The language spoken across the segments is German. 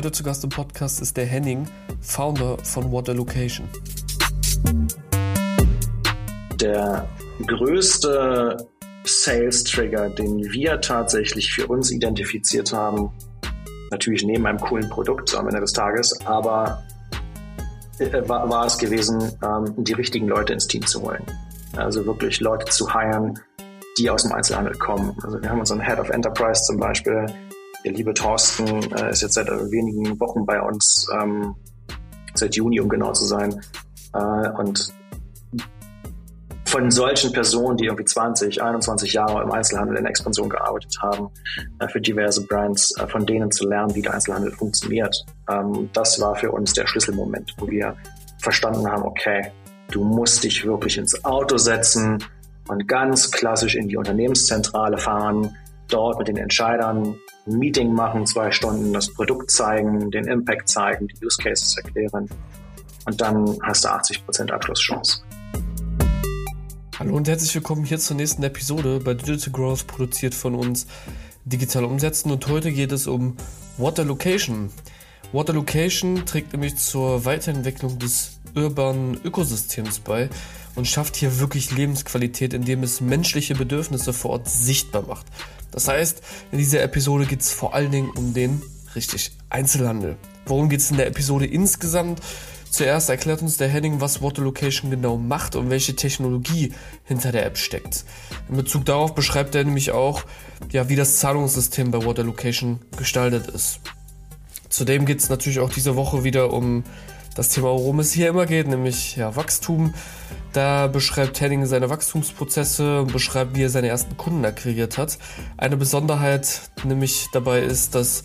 Heute zu Gast im Podcast ist der Henning, Founder von Water Location. Der größte Sales-Trigger, den wir tatsächlich für uns identifiziert haben, natürlich neben einem coolen Produkt am Ende des Tages, aber äh, war, war es gewesen, ähm, die richtigen Leute ins Team zu holen. Also wirklich Leute zu hiren, die aus dem Einzelhandel kommen. Also wir haben unseren Head of Enterprise zum Beispiel, der liebe Thorsten äh, ist jetzt seit wenigen Wochen bei uns, ähm, seit Juni, um genau zu sein. Äh, und von solchen Personen, die irgendwie 20, 21 Jahre im Einzelhandel in Expansion gearbeitet haben, äh, für diverse Brands, äh, von denen zu lernen, wie der Einzelhandel funktioniert. Ähm, das war für uns der Schlüsselmoment, wo wir verstanden haben, okay, du musst dich wirklich ins Auto setzen und ganz klassisch in die Unternehmenszentrale fahren, dort mit den Entscheidern Meeting machen, zwei Stunden das Produkt zeigen, den Impact zeigen, die Use Cases erklären und dann hast du 80% Abschlusschance. Hallo und herzlich willkommen hier zur nächsten Episode bei Digital Growth, produziert von uns Digital Umsetzen. Und heute geht es um Water Location. Water Location trägt nämlich zur Weiterentwicklung des urbanen Ökosystems bei und schafft hier wirklich Lebensqualität, indem es menschliche Bedürfnisse vor Ort sichtbar macht. Das heißt, in dieser Episode geht es vor allen Dingen um den, richtig, Einzelhandel. Worum geht es in der Episode insgesamt? Zuerst erklärt uns der Henning, was Water Location genau macht und welche Technologie hinter der App steckt. In Bezug darauf beschreibt er nämlich auch, ja, wie das Zahlungssystem bei Water Location gestaltet ist. Zudem geht es natürlich auch diese Woche wieder um das Thema, worum es hier immer geht, nämlich ja, Wachstum. Da beschreibt Henning seine Wachstumsprozesse und beschreibt, wie er seine ersten Kunden akquiriert hat. Eine Besonderheit nämlich dabei ist, dass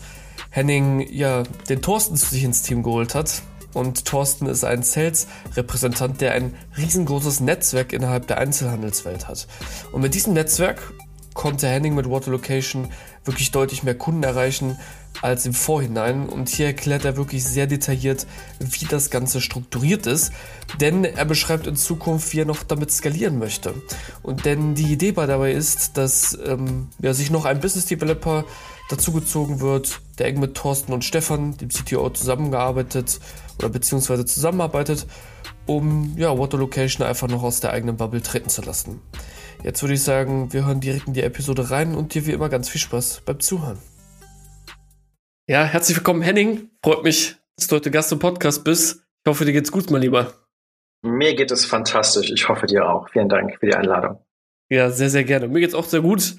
Henning ja den Thorsten zu sich ins Team geholt hat. Und Thorsten ist ein Sales-Repräsentant, der ein riesengroßes Netzwerk innerhalb der Einzelhandelswelt hat. Und mit diesem Netzwerk konnte Henning mit Water Location wirklich deutlich mehr Kunden erreichen als im Vorhinein. Und hier erklärt er wirklich sehr detailliert, wie das Ganze strukturiert ist. Denn er beschreibt in Zukunft, wie er noch damit skalieren möchte. Und denn die Idee dabei ist, dass ähm, ja, sich noch ein Business Developer dazugezogen wird, der eng mit Thorsten und Stefan, dem CTO, zusammengearbeitet oder beziehungsweise zusammenarbeitet, um ja, Water Location einfach noch aus der eigenen Bubble treten zu lassen. Jetzt würde ich sagen, wir hören direkt in die Episode rein und dir wie immer ganz viel Spaß beim Zuhören. Ja, herzlich willkommen, Henning. Freut mich, dass du heute Gast im Podcast bist. Ich hoffe, dir geht's gut, mein Lieber. Mir geht es fantastisch. Ich hoffe dir auch. Vielen Dank für die Einladung. Ja, sehr, sehr gerne. Mir geht's auch sehr gut.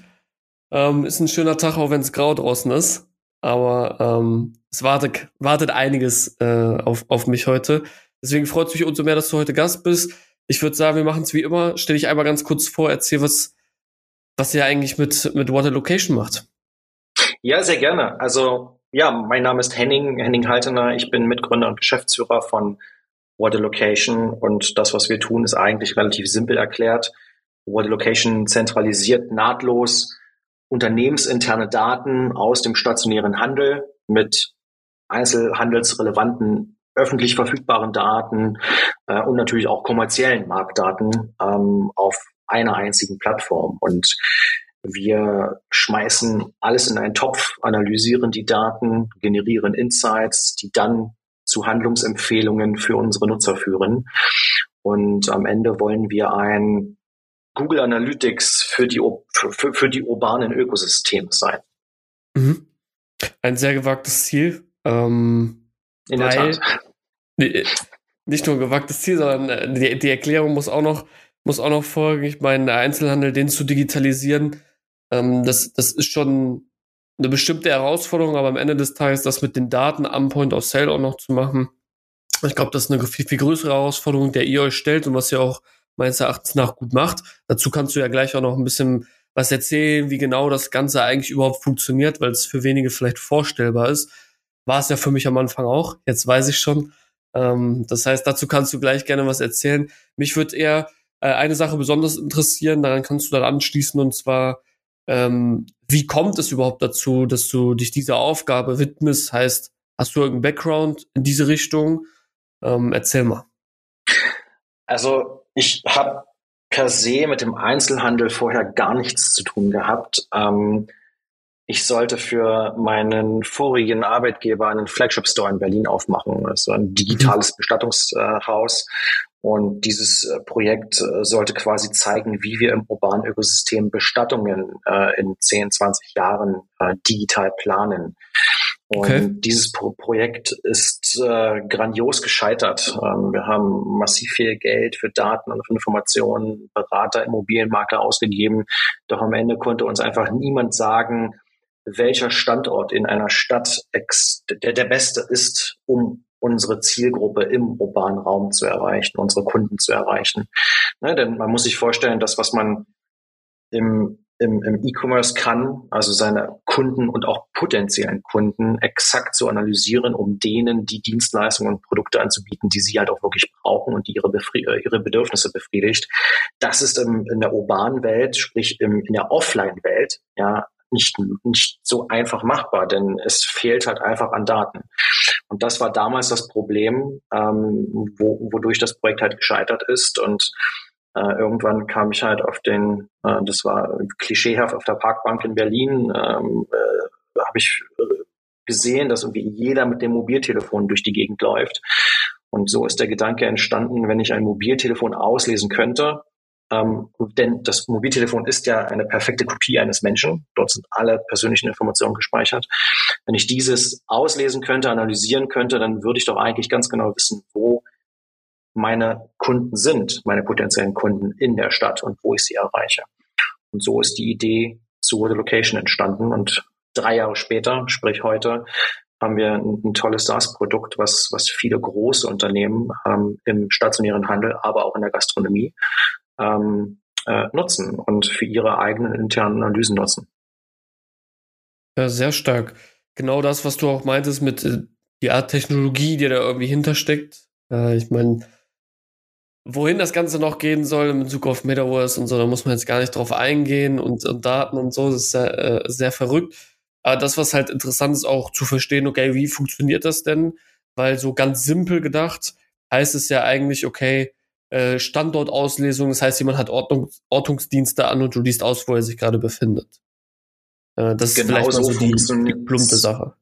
Ähm, ist ein schöner Tag, auch wenn es grau draußen ist. Aber ähm, es wartet, wartet einiges äh, auf, auf mich heute. Deswegen freut es mich umso mehr, dass du heute Gast bist. Ich würde sagen, wir machen es wie immer. Stell dich einmal ganz kurz vor, erzähl, was, was ihr eigentlich mit, mit Water Location macht. Ja, sehr gerne. Also, ja, mein Name ist Henning, Henning Haltener. Ich bin Mitgründer und Geschäftsführer von Water Location und das, was wir tun, ist eigentlich relativ simpel erklärt. Water Location zentralisiert nahtlos unternehmensinterne Daten aus dem stationären Handel mit einzelhandelsrelevanten öffentlich verfügbaren Daten äh, und natürlich auch kommerziellen Marktdaten ähm, auf einer einzigen Plattform. Und wir schmeißen alles in einen Topf, analysieren die Daten, generieren Insights, die dann zu Handlungsempfehlungen für unsere Nutzer führen. Und am Ende wollen wir ein Google Analytics für die, für, für die urbanen Ökosysteme sein. Mhm. Ein sehr gewagtes Ziel. Ähm, In der Tat. Nicht nur ein gewagtes Ziel, sondern äh, die, die, Erklärung muss auch noch, muss auch noch folgen. Ich meine, der Einzelhandel, den zu digitalisieren, ähm, das, das ist schon eine bestimmte Herausforderung, aber am Ende des Tages das mit den Daten am Point of Sale auch noch zu machen, ich glaube, das ist eine viel, viel größere Herausforderung, der ihr euch stellt und was ihr auch meines Erachtens nach gut macht. Dazu kannst du ja gleich auch noch ein bisschen was erzählen, wie genau das Ganze eigentlich überhaupt funktioniert, weil es für wenige vielleicht vorstellbar ist. War es ja für mich am Anfang auch. Jetzt weiß ich schon. Ähm, das heißt, dazu kannst du gleich gerne was erzählen. Mich würde eher äh, eine Sache besonders interessieren, daran kannst du dann anschließen, und zwar, ähm, wie kommt es überhaupt dazu, dass du dich dieser Aufgabe widmest? Heißt, hast du irgendeinen Background in diese Richtung? Ähm, erzähl mal. Also ich habe per se mit dem Einzelhandel vorher gar nichts zu tun gehabt. Ähm, ich sollte für meinen vorigen Arbeitgeber einen Flagship Store in Berlin aufmachen. Das war ein digitales Bestattungshaus. Und dieses äh, Projekt äh, sollte quasi zeigen, wie wir im urbanen Ökosystem Bestattungen äh, in 10, 20 Jahren äh, digital planen. Und okay. dieses Pro Projekt ist äh, grandios gescheitert. Ähm, wir haben massiv viel Geld für Daten und für Informationen, Berater, Immobilienmakler ausgegeben. Doch am Ende konnte uns einfach niemand sagen, welcher Standort in einer Stadt der, der beste ist, um unsere Zielgruppe im urbanen Raum zu erreichen, unsere Kunden zu erreichen. Ne, denn man muss sich vorstellen, das, was man im, im, im E-Commerce kann, also seine Kunden und auch potenziellen Kunden exakt zu analysieren, um denen die Dienstleistungen und Produkte anzubieten, die sie halt auch wirklich brauchen und die ihre, Befri äh, ihre Bedürfnisse befriedigt. Das ist im, in der urbanen Welt, sprich im, in der Offline-Welt, ja, nicht, nicht so einfach machbar, denn es fehlt halt einfach an Daten. Und das war damals das Problem, ähm, wo, wodurch das Projekt halt gescheitert ist. Und äh, irgendwann kam ich halt auf den, äh, das war klischeehaft auf der Parkbank in Berlin, ähm, äh, habe ich äh, gesehen, dass irgendwie jeder mit dem Mobiltelefon durch die Gegend läuft. Und so ist der Gedanke entstanden, wenn ich ein Mobiltelefon auslesen könnte, ähm, denn das Mobiltelefon ist ja eine perfekte Kopie eines Menschen. Dort sind alle persönlichen Informationen gespeichert. Wenn ich dieses auslesen könnte, analysieren könnte, dann würde ich doch eigentlich ganz genau wissen, wo meine Kunden sind, meine potenziellen Kunden in der Stadt und wo ich sie erreiche. Und so ist die Idee zu The Location entstanden. Und drei Jahre später, sprich heute, haben wir ein, ein tolles SaaS-Produkt, was, was viele große Unternehmen ähm, im stationären Handel, aber auch in der Gastronomie ähm, äh, nutzen und für ihre eigenen internen Analysen nutzen. Ja, sehr stark. Genau das, was du auch meintest mit äh, die Art Technologie, die da irgendwie hintersteckt. Äh, ich meine, wohin das Ganze noch gehen soll in Bezug auf Metaverse und so, da muss man jetzt gar nicht drauf eingehen und, und Daten und so, das ist sehr, äh, sehr verrückt. Aber das, was halt interessant ist, auch zu verstehen, okay, wie funktioniert das denn? Weil so ganz simpel gedacht heißt es ja eigentlich, okay, äh, Standortauslesung. Das heißt, jemand hat Ordnung, Ortungsdienste an und du liest aus, wo er sich gerade befindet. Äh, das genau ist vielleicht so mal so die, die plumpe Sache.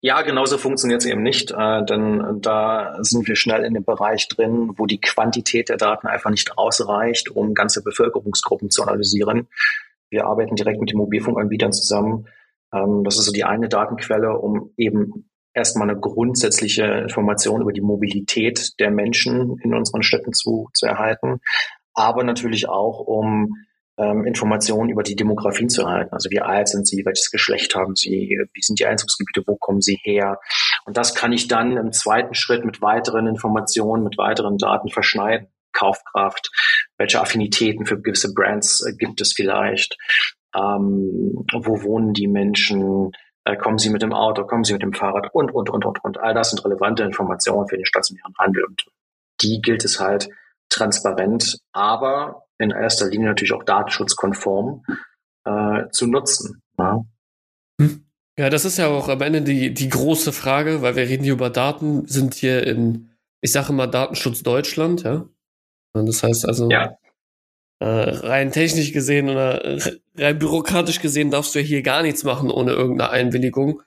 Ja, genauso funktioniert es eben nicht, äh, denn da sind wir schnell in dem Bereich drin, wo die Quantität der Daten einfach nicht ausreicht, um ganze Bevölkerungsgruppen zu analysieren. Wir arbeiten direkt mit den Mobilfunkanbietern zusammen. Ähm, das ist so die eine Datenquelle, um eben erstmal eine grundsätzliche Information über die Mobilität der Menschen in unseren Städten zu, zu erhalten, aber natürlich auch, um ähm, Informationen über die Demografien zu erhalten. Also wie alt sind sie, welches Geschlecht haben sie, wie sind die Einzugsgebiete, wo kommen sie her. Und das kann ich dann im zweiten Schritt mit weiteren Informationen, mit weiteren Daten verschneiden. Kaufkraft, welche Affinitäten für gewisse Brands äh, gibt es vielleicht, ähm, wo wohnen die Menschen, kommen Sie mit dem Auto, kommen Sie mit dem Fahrrad und, und, und, und, und. All das sind relevante Informationen für den stationären Handel und die gilt es halt transparent, aber in erster Linie natürlich auch datenschutzkonform äh, zu nutzen. Ja. Hm. ja, das ist ja auch am Ende die, die große Frage, weil wir reden hier über Daten, sind hier in, ich sage mal, Datenschutz Deutschland, ja. Das heißt also, ja. Äh, rein technisch gesehen oder rein bürokratisch gesehen darfst du ja hier gar nichts machen ohne irgendeine Einwilligung,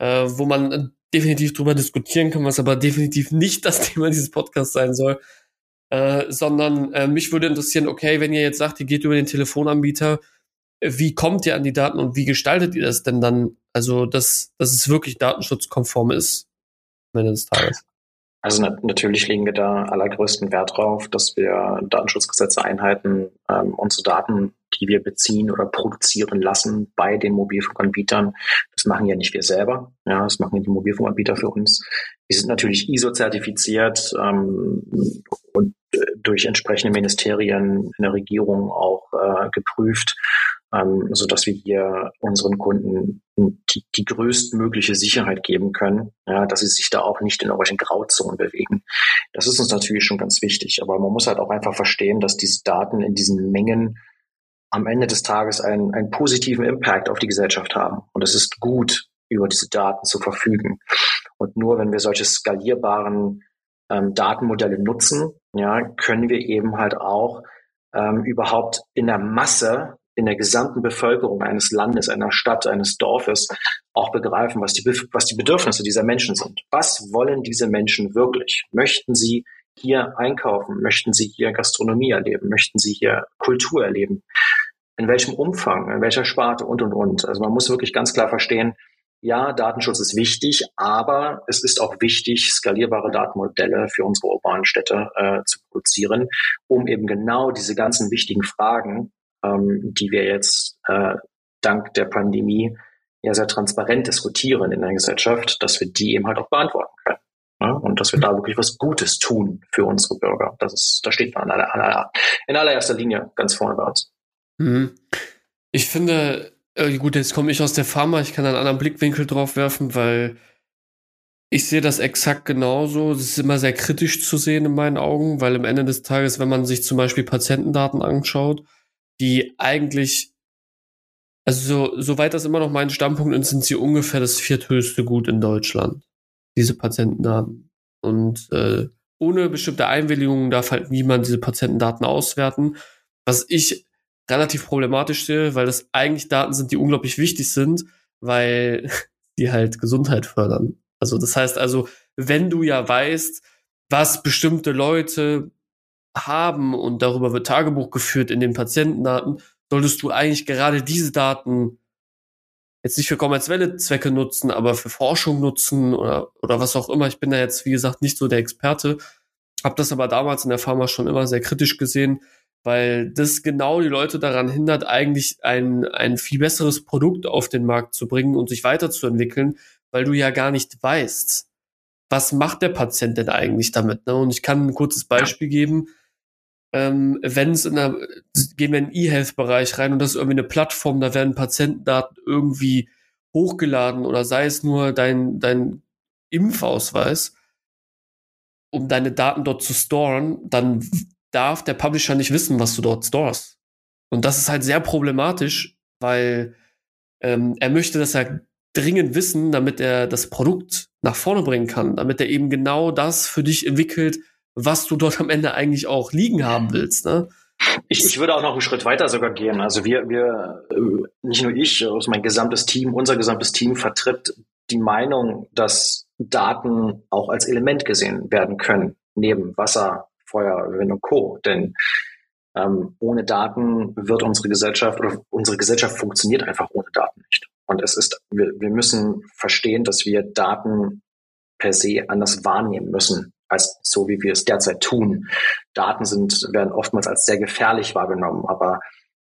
äh, wo man definitiv drüber diskutieren kann, was aber definitiv nicht das Thema dieses Podcasts sein soll, äh, sondern äh, mich würde interessieren, okay, wenn ihr jetzt sagt, ihr geht über den Telefonanbieter, wie kommt ihr an die Daten und wie gestaltet ihr das denn dann? Also, dass, dass es wirklich datenschutzkonform ist am Ende des Tages. Also na natürlich legen wir da allergrößten Wert drauf, dass wir Datenschutzgesetze einhalten, ähm, unsere Daten, die wir beziehen oder produzieren lassen bei den Mobilfunkanbietern. Das machen ja nicht wir selber, ja, das machen die Mobilfunkanbieter für uns. Die sind natürlich ISO-zertifiziert ähm, und äh, durch entsprechende Ministerien in der Regierung auch äh, geprüft ähm, so dass wir hier unseren Kunden die, die größtmögliche Sicherheit geben können, ja, dass sie sich da auch nicht in irgendwelchen Grauzonen bewegen. Das ist uns natürlich schon ganz wichtig, aber man muss halt auch einfach verstehen, dass diese Daten in diesen Mengen am Ende des Tages einen, einen positiven Impact auf die Gesellschaft haben. Und es ist gut, über diese Daten zu verfügen. Und nur wenn wir solche skalierbaren ähm, Datenmodelle nutzen, ja, können wir eben halt auch ähm, überhaupt in der Masse in der gesamten Bevölkerung eines Landes, einer Stadt, eines Dorfes auch begreifen, was die, was die Bedürfnisse dieser Menschen sind. Was wollen diese Menschen wirklich? Möchten sie hier einkaufen? Möchten sie hier Gastronomie erleben? Möchten sie hier Kultur erleben? In welchem Umfang? In welcher Sparte? Und, und, und. Also man muss wirklich ganz klar verstehen, ja, Datenschutz ist wichtig, aber es ist auch wichtig, skalierbare Datenmodelle für unsere urbanen Städte äh, zu produzieren, um eben genau diese ganzen wichtigen Fragen, ähm, die wir jetzt äh, dank der Pandemie ja sehr transparent diskutieren in der Gesellschaft, dass wir die eben halt auch beantworten können. Ne? Und dass wir da wirklich was Gutes tun für unsere Bürger. Das ist, da steht man in, aller, in allererster Linie ganz vorne bei uns. Mhm. Ich finde, äh, gut, jetzt komme ich aus der Pharma, ich kann einen anderen Blickwinkel drauf werfen, weil ich sehe das exakt genauso. Es ist immer sehr kritisch zu sehen in meinen Augen, weil am Ende des Tages, wenn man sich zum Beispiel Patientendaten anschaut, die eigentlich, also so, soweit das immer noch mein Standpunkt ist, sind sie ungefähr das vierthöchste Gut in Deutschland, diese Patientendaten. Und äh, ohne bestimmte Einwilligungen darf halt niemand diese Patientendaten auswerten. Was ich relativ problematisch sehe, weil das eigentlich Daten sind, die unglaublich wichtig sind, weil die halt Gesundheit fördern. Also das heißt also, wenn du ja weißt, was bestimmte Leute haben und darüber wird Tagebuch geführt in den Patientendaten, solltest du eigentlich gerade diese Daten jetzt nicht für kommerzielle Zwecke nutzen, aber für Forschung nutzen oder, oder was auch immer. Ich bin da jetzt, wie gesagt, nicht so der Experte, habe das aber damals in der Pharma schon immer sehr kritisch gesehen, weil das genau die Leute daran hindert, eigentlich ein, ein viel besseres Produkt auf den Markt zu bringen und sich weiterzuentwickeln, weil du ja gar nicht weißt, was macht der Patient denn eigentlich damit. Ne? Und ich kann ein kurzes Beispiel geben. Ähm, wenn es in der, gehen wir in den E-Health-Bereich rein und das ist irgendwie eine Plattform, da werden Patientendaten irgendwie hochgeladen oder sei es nur dein, dein Impfausweis, um deine Daten dort zu storen, dann darf der Publisher nicht wissen, was du dort stores. Und das ist halt sehr problematisch, weil ähm, er möchte das ja dringend wissen, damit er das Produkt nach vorne bringen kann, damit er eben genau das für dich entwickelt, was du dort am Ende eigentlich auch liegen haben willst. Ne? Ich, ich würde auch noch einen Schritt weiter sogar gehen. Also wir, wir, äh, nicht nur ich, also mein gesamtes Team, unser gesamtes Team vertritt die Meinung, dass Daten auch als Element gesehen werden können, neben Wasser, Feuer, Wind und Co. Denn ähm, ohne Daten wird unsere Gesellschaft oder unsere Gesellschaft funktioniert einfach ohne Daten nicht. Und es ist, wir, wir müssen verstehen, dass wir Daten per se anders wahrnehmen müssen, als so wie wir es derzeit tun. Daten sind, werden oftmals als sehr gefährlich wahrgenommen, aber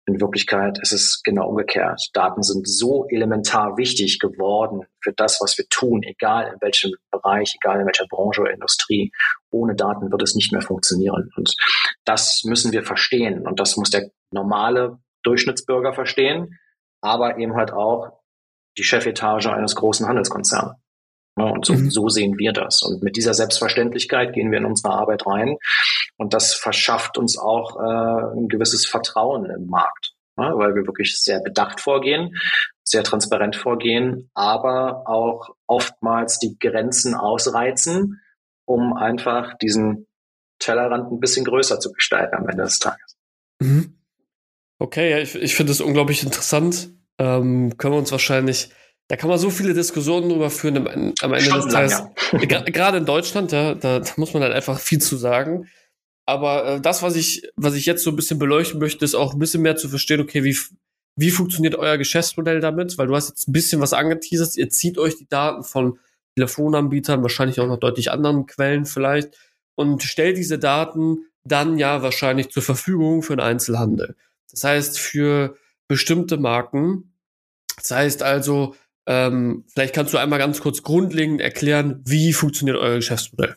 in Wirklichkeit ist es genau umgekehrt. Daten sind so elementar wichtig geworden für das, was wir tun, egal in welchem Bereich, egal in welcher Branche oder Industrie. Ohne Daten wird es nicht mehr funktionieren. Und das müssen wir verstehen. Und das muss der normale Durchschnittsbürger verstehen, aber eben halt auch die Chefetage eines großen Handelskonzerns. Und so, mhm. so sehen wir das. Und mit dieser Selbstverständlichkeit gehen wir in unsere Arbeit rein. Und das verschafft uns auch äh, ein gewisses Vertrauen im Markt, ne? weil wir wirklich sehr bedacht vorgehen, sehr transparent vorgehen, aber auch oftmals die Grenzen ausreizen, um einfach diesen Tellerrand ein bisschen größer zu gestalten am Ende des Tages. Mhm. Okay, ja, ich, ich finde es unglaublich interessant. Ähm, können wir uns wahrscheinlich da kann man so viele Diskussionen drüber führen am, am Ende des Tages. Ja. Gerade in Deutschland, ja, da, da, muss man halt einfach viel zu sagen. Aber äh, das, was ich, was ich jetzt so ein bisschen beleuchten möchte, ist auch ein bisschen mehr zu verstehen, okay, wie, wie funktioniert euer Geschäftsmodell damit? Weil du hast jetzt ein bisschen was angeteasert, ihr zieht euch die Daten von Telefonanbietern, wahrscheinlich auch noch deutlich anderen Quellen vielleicht, und stellt diese Daten dann ja wahrscheinlich zur Verfügung für den Einzelhandel. Das heißt, für bestimmte Marken, das heißt also, ähm, vielleicht kannst du einmal ganz kurz grundlegend erklären, wie funktioniert euer Geschäftsmodell?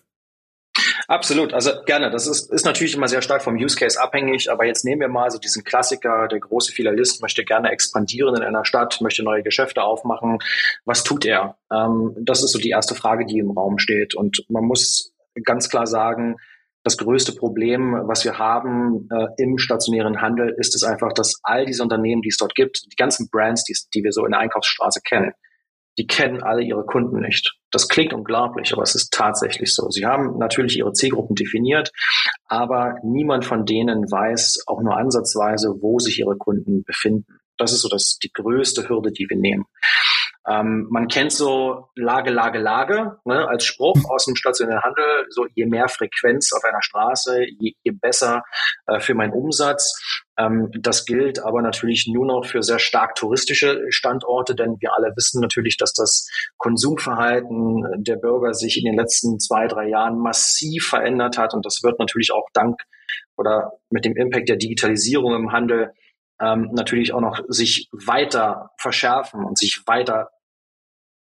Absolut, also gerne. Das ist, ist natürlich immer sehr stark vom Use Case abhängig, aber jetzt nehmen wir mal so diesen Klassiker, der große Filialist möchte gerne expandieren in einer Stadt, möchte neue Geschäfte aufmachen. Was tut er? Ähm, das ist so die erste Frage, die im Raum steht. Und man muss ganz klar sagen, das größte Problem, was wir haben äh, im stationären Handel, ist es einfach, dass all diese Unternehmen, die es dort gibt, die ganzen Brands, die, die wir so in der Einkaufsstraße kennen, die kennen alle ihre Kunden nicht. Das klingt unglaublich, aber es ist tatsächlich so. Sie haben natürlich ihre Zielgruppen definiert, aber niemand von denen weiß auch nur ansatzweise, wo sich ihre Kunden befinden. Das ist so das, die größte Hürde, die wir nehmen. Ähm, man kennt so Lage, Lage, Lage ne, als Spruch aus dem stationären Handel. So je mehr Frequenz auf einer Straße, je, je besser äh, für meinen Umsatz. Ähm, das gilt aber natürlich nur noch für sehr stark touristische Standorte, denn wir alle wissen natürlich, dass das Konsumverhalten der Bürger sich in den letzten zwei, drei Jahren massiv verändert hat und das wird natürlich auch dank oder mit dem Impact der Digitalisierung im Handel ähm, natürlich auch noch sich weiter verschärfen und sich weiter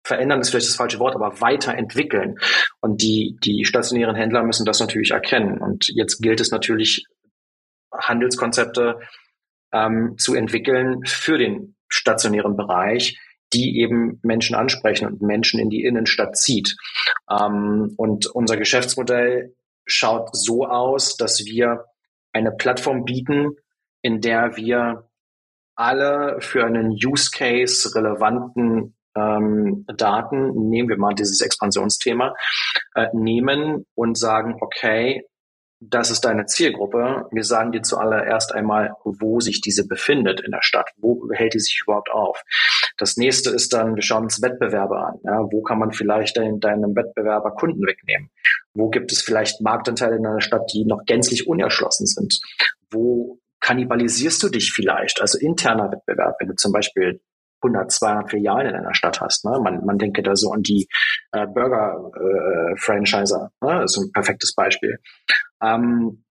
verändern ist vielleicht das falsche Wort, aber weiterentwickeln. Und die, die stationären Händler müssen das natürlich erkennen. Und jetzt gilt es natürlich, Handelskonzepte ähm, zu entwickeln für den stationären Bereich, die eben Menschen ansprechen und Menschen in die Innenstadt zieht. Ähm, und unser Geschäftsmodell schaut so aus, dass wir eine Plattform bieten, in der wir alle für einen Use Case relevanten ähm, Daten, nehmen wir mal dieses Expansionsthema, äh, nehmen und sagen, okay, das ist deine Zielgruppe. Wir sagen dir zuallererst einmal, wo sich diese befindet in der Stadt. Wo hält die sich überhaupt auf? Das nächste ist dann, wir schauen uns Wettbewerbe an. Ja, wo kann man vielleicht dein, deinem Wettbewerber Kunden wegnehmen? Wo gibt es vielleicht Marktanteile in einer Stadt, die noch gänzlich unerschlossen sind? Wo kannibalisierst du dich vielleicht? Also interner Wettbewerb, wenn du zum Beispiel 100, 200 Filialen in einer Stadt hast. Ne? Man, man denke da so an die äh, Burger-Franchiser. Äh, ne? Ist ein perfektes Beispiel. Ähm,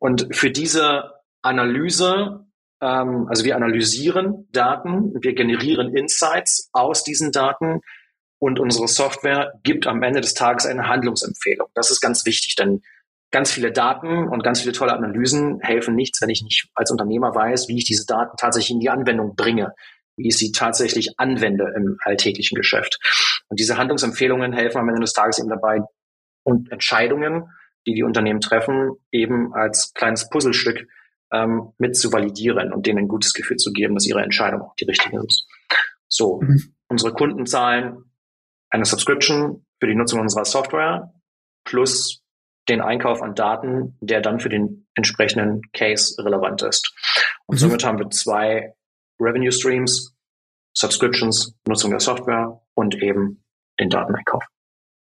und für diese Analyse, ähm, also wir analysieren Daten, wir generieren Insights aus diesen Daten und unsere Software gibt am Ende des Tages eine Handlungsempfehlung. Das ist ganz wichtig, denn ganz viele Daten und ganz viele tolle Analysen helfen nichts, wenn ich nicht als Unternehmer weiß, wie ich diese Daten tatsächlich in die Anwendung bringe, wie ich sie tatsächlich anwende im alltäglichen Geschäft. Und diese Handlungsempfehlungen helfen am Ende des Tages eben dabei, und Entscheidungen, die die Unternehmen treffen, eben als kleines Puzzlestück ähm, mit zu validieren und denen ein gutes Gefühl zu geben, dass ihre Entscheidung auch die richtige ist. So, mhm. unsere Kunden zahlen eine Subscription für die Nutzung unserer Software plus den Einkauf an Daten, der dann für den entsprechenden Case relevant ist. Und mhm. somit haben wir zwei Revenue Streams, Subscriptions, Nutzung der Software und eben den Dateneinkauf.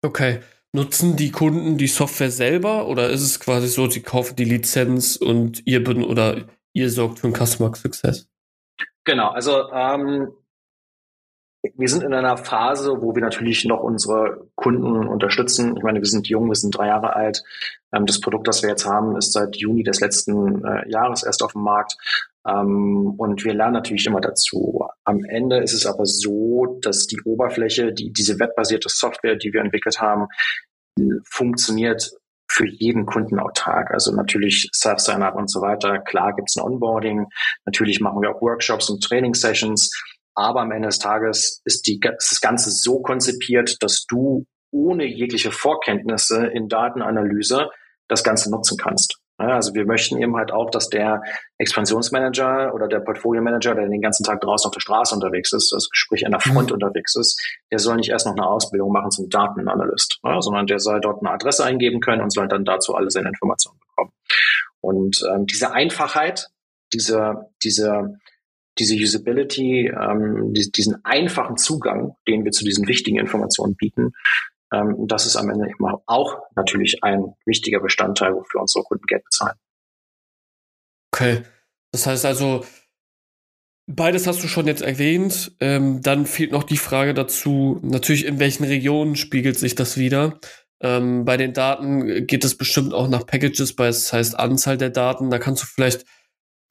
Okay. Nutzen die Kunden die Software selber oder ist es quasi so, sie kaufen die Lizenz und ihr oder ihr sorgt für den Customer Success? Genau, also ähm, wir sind in einer Phase, wo wir natürlich noch unsere Kunden unterstützen. Ich meine, wir sind jung, wir sind drei Jahre alt. Ähm, das Produkt, das wir jetzt haben, ist seit Juni des letzten äh, Jahres erst auf dem Markt. Ähm, und wir lernen natürlich immer dazu. Am Ende ist es aber so, dass die Oberfläche, die, diese webbasierte Software, die wir entwickelt haben, funktioniert für jeden Kunden autark. Also natürlich Self-Sign-Up und so weiter. Klar gibt's ein Onboarding. Natürlich machen wir auch Workshops und Training-Sessions. Aber am Ende des Tages ist, die, ist das Ganze so konzipiert, dass du ohne jegliche Vorkenntnisse in Datenanalyse das Ganze nutzen kannst. Also wir möchten eben halt auch, dass der Expansionsmanager oder der Portfolio-Manager, der den ganzen Tag draußen auf der Straße unterwegs ist, also sprich an der Front mhm. unterwegs ist, der soll nicht erst noch eine Ausbildung machen zum Datenanalyst, sondern der soll dort eine Adresse eingeben können und soll dann dazu alle seine Informationen bekommen. Und ähm, diese Einfachheit, diese, diese diese Usability, ähm, diesen einfachen Zugang, den wir zu diesen wichtigen Informationen bieten, ähm, das ist am Ende immer auch natürlich ein wichtiger Bestandteil, wofür unsere Kunden Geld bezahlen. Okay, das heißt also, beides hast du schon jetzt erwähnt. Ähm, dann fehlt noch die Frage dazu, natürlich in welchen Regionen spiegelt sich das wieder. Ähm, bei den Daten geht es bestimmt auch nach Packages, bei das heißt Anzahl der Daten. Da kannst du vielleicht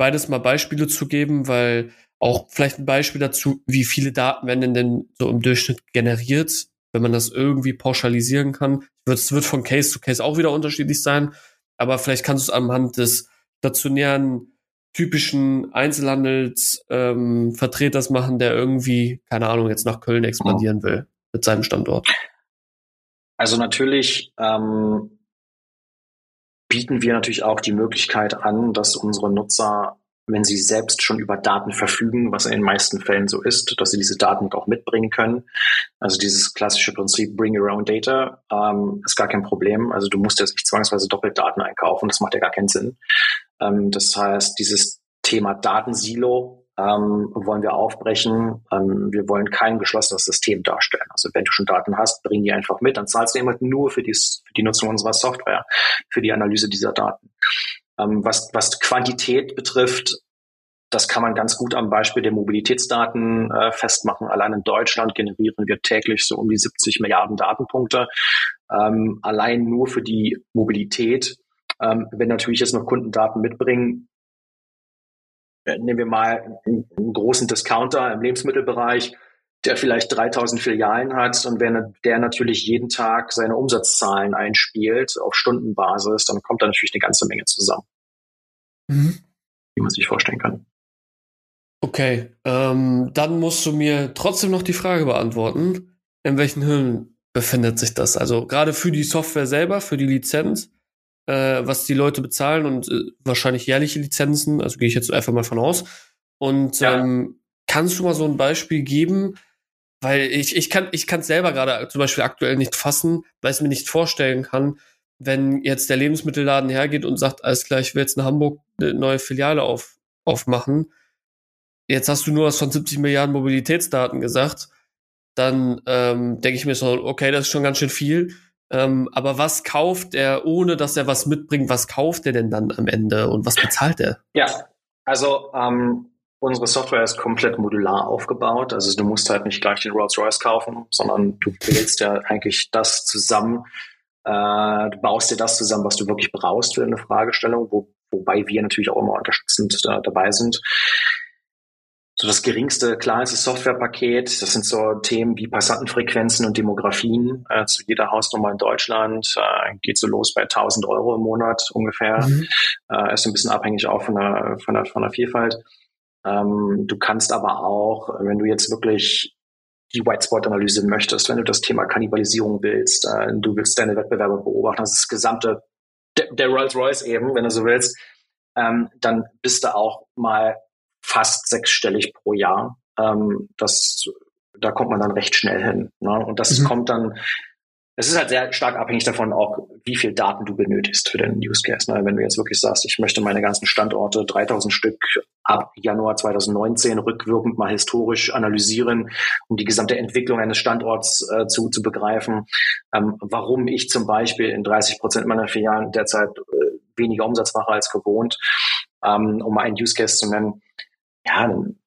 beides mal Beispiele zu geben, weil auch vielleicht ein Beispiel dazu, wie viele Daten werden denn so im Durchschnitt generiert, wenn man das irgendwie pauschalisieren kann. Es wird von Case zu Case auch wieder unterschiedlich sein, aber vielleicht kannst du es anhand des stationären typischen Einzelhandelsvertreters ähm, machen, der irgendwie, keine Ahnung, jetzt nach Köln expandieren will mit seinem Standort. Also natürlich ähm, bieten wir natürlich auch die Möglichkeit an, dass unsere Nutzer wenn sie selbst schon über Daten verfügen, was in den meisten Fällen so ist, dass sie diese Daten auch mitbringen können. Also dieses klassische Prinzip Bring Your Own Data ähm, ist gar kein Problem. Also du musst jetzt nicht zwangsweise doppelt Daten einkaufen, das macht ja gar keinen Sinn. Ähm, das heißt, dieses Thema Datensilo ähm, wollen wir aufbrechen. Ähm, wir wollen kein geschlossenes System darstellen. Also wenn du schon Daten hast, bring die einfach mit. Dann zahlst du immer nur für, dies, für die Nutzung unserer Software, für die Analyse dieser Daten. Ähm, was, was Quantität betrifft, das kann man ganz gut am Beispiel der Mobilitätsdaten äh, festmachen. Allein in Deutschland generieren wir täglich so um die 70 Milliarden Datenpunkte. Ähm, allein nur für die Mobilität. Ähm, wenn natürlich jetzt noch Kundendaten mitbringen, nehmen wir mal einen, einen, großen Discounter im Lebensmittelbereich, der vielleicht 3000 Filialen hat und wenn der natürlich jeden Tag seine Umsatzzahlen einspielt auf Stundenbasis, dann kommt da natürlich eine ganze Menge zusammen. Mhm. Wie man sich vorstellen kann. Okay, ähm, dann musst du mir trotzdem noch die Frage beantworten, in welchen Höhlen befindet sich das? Also gerade für die Software selber, für die Lizenz, äh, was die Leute bezahlen und äh, wahrscheinlich jährliche Lizenzen, also gehe ich jetzt einfach mal von aus. Und ja. ähm, kannst du mal so ein Beispiel geben, weil ich, ich kann ich kann es selber gerade zum Beispiel aktuell nicht fassen, weil ich mir nicht vorstellen kann, wenn jetzt der Lebensmittelladen hergeht und sagt, alles klar, ich will jetzt in Hamburg eine neue Filiale auf, aufmachen. Jetzt hast du nur was von 70 Milliarden Mobilitätsdaten gesagt. Dann ähm, denke ich mir so, okay, das ist schon ganz schön viel. Ähm, aber was kauft er, ohne dass er was mitbringt? Was kauft er denn dann am Ende und was bezahlt er? Ja, also ähm, Unsere Software ist komplett modular aufgebaut. Also du musst halt nicht gleich den Rolls-Royce kaufen, sondern du wählst ja eigentlich das zusammen. Äh, du baust dir das zusammen, was du wirklich brauchst für eine Fragestellung, wo, wobei wir natürlich auch immer unterstützend da, dabei sind. So das geringste, klar ist das Softwarepaket. Das sind so Themen wie Passantenfrequenzen und Demografien äh, zu jeder Hausnummer in Deutschland. Äh, geht so los bei 1000 Euro im Monat ungefähr. Mhm. Äh, ist ein bisschen abhängig auch von der, von der, von der Vielfalt. Ähm, du kannst aber auch, wenn du jetzt wirklich die White Spot Analyse möchtest, wenn du das Thema Kannibalisierung willst, äh, du willst deine Wettbewerber beobachten, das, ist das gesamte, der, der Rolls Royce eben, wenn du so willst, ähm, dann bist du auch mal fast sechsstellig pro Jahr. Ähm, das, da kommt man dann recht schnell hin. Ne? Und das mhm. kommt dann es ist halt sehr stark abhängig davon auch, wie viel Daten du benötigst für den Use Case. Ne? Wenn du jetzt wirklich sagst, ich möchte meine ganzen Standorte, 3000 Stück ab Januar 2019 rückwirkend mal historisch analysieren, um die gesamte Entwicklung eines Standorts äh, zu, zu begreifen, ähm, warum ich zum Beispiel in 30 Prozent meiner Filialen derzeit äh, weniger Umsatz mache als gewohnt, ähm, um einen Use Case zu nennen, ja, dann,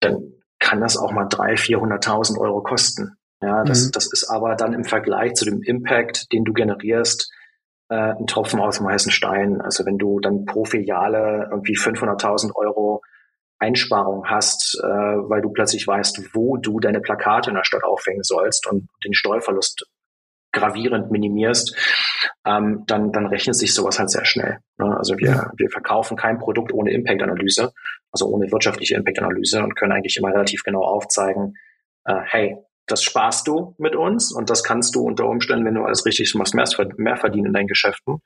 dann kann das auch mal 300.000, 400.000 Euro kosten. Ja, das, mhm. das ist aber dann im Vergleich zu dem Impact, den du generierst, äh, ein Tropfen aus dem heißen Stein. Also wenn du dann pro Filiale irgendwie 500.000 Euro Einsparung hast, äh, weil du plötzlich weißt, wo du deine Plakate in der Stadt aufhängen sollst und den Steuerverlust gravierend minimierst, ähm, dann, dann rechnet sich sowas halt sehr schnell. Ne? Also wir, wir verkaufen kein Produkt ohne Impact-Analyse, also ohne wirtschaftliche Impact-Analyse und können eigentlich immer relativ genau aufzeigen, äh, hey, das sparst du mit uns und das kannst du unter Umständen, wenn du alles richtig machst, mehr, mehr verdienen in deinen Geschäften.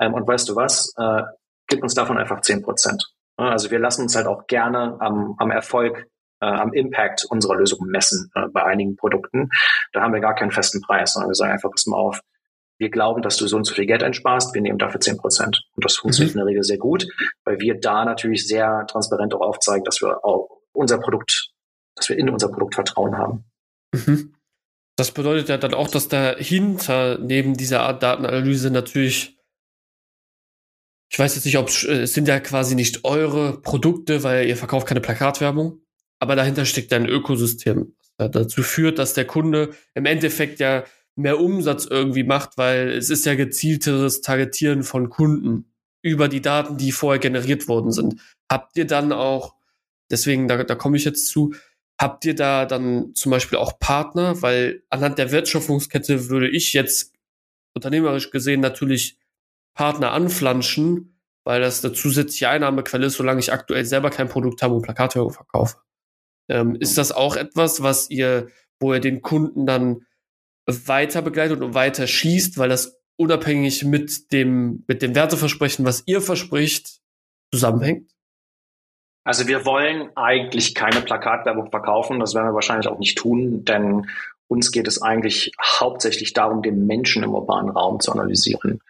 Ähm, und weißt du was? Äh, gib uns davon einfach zehn Prozent. Also wir lassen uns halt auch gerne am, am Erfolg, äh, am Impact unserer Lösung messen äh, bei einigen Produkten. Da haben wir gar keinen festen Preis, sondern wir sagen einfach, pass mal auf, wir glauben, dass du so und so viel Geld einsparst, wir nehmen dafür zehn Prozent. Und das funktioniert mhm. in der Regel sehr gut, weil wir da natürlich sehr transparent auch aufzeigen, dass wir auch unser Produkt, dass wir in unser Produkt Vertrauen haben. Mhm. Das bedeutet ja dann auch, dass dahinter neben dieser Art Datenanalyse natürlich, ich weiß jetzt nicht, ob es sind ja quasi nicht eure Produkte, weil ihr verkauft keine Plakatwerbung, aber dahinter steckt ein Ökosystem, das dazu führt, dass der Kunde im Endeffekt ja mehr Umsatz irgendwie macht, weil es ist ja gezielteres Targetieren von Kunden über die Daten, die vorher generiert worden sind. Habt ihr dann auch, deswegen, da, da komme ich jetzt zu, Habt ihr da dann zum Beispiel auch Partner? Weil anhand der Wertschöpfungskette würde ich jetzt unternehmerisch gesehen natürlich Partner anflanschen, weil das eine zusätzliche Einnahmequelle ist, solange ich aktuell selber kein Produkt habe und Plakatwerbung verkaufe. Ähm, ist das auch etwas, was ihr, wo ihr den Kunden dann weiter begleitet und weiter schießt, weil das unabhängig mit dem, mit dem Werteversprechen, was ihr verspricht, zusammenhängt? Also wir wollen eigentlich keine Plakatwerbung verkaufen. Das werden wir wahrscheinlich auch nicht tun, denn uns geht es eigentlich hauptsächlich darum, den Menschen im urbanen Raum zu analysieren,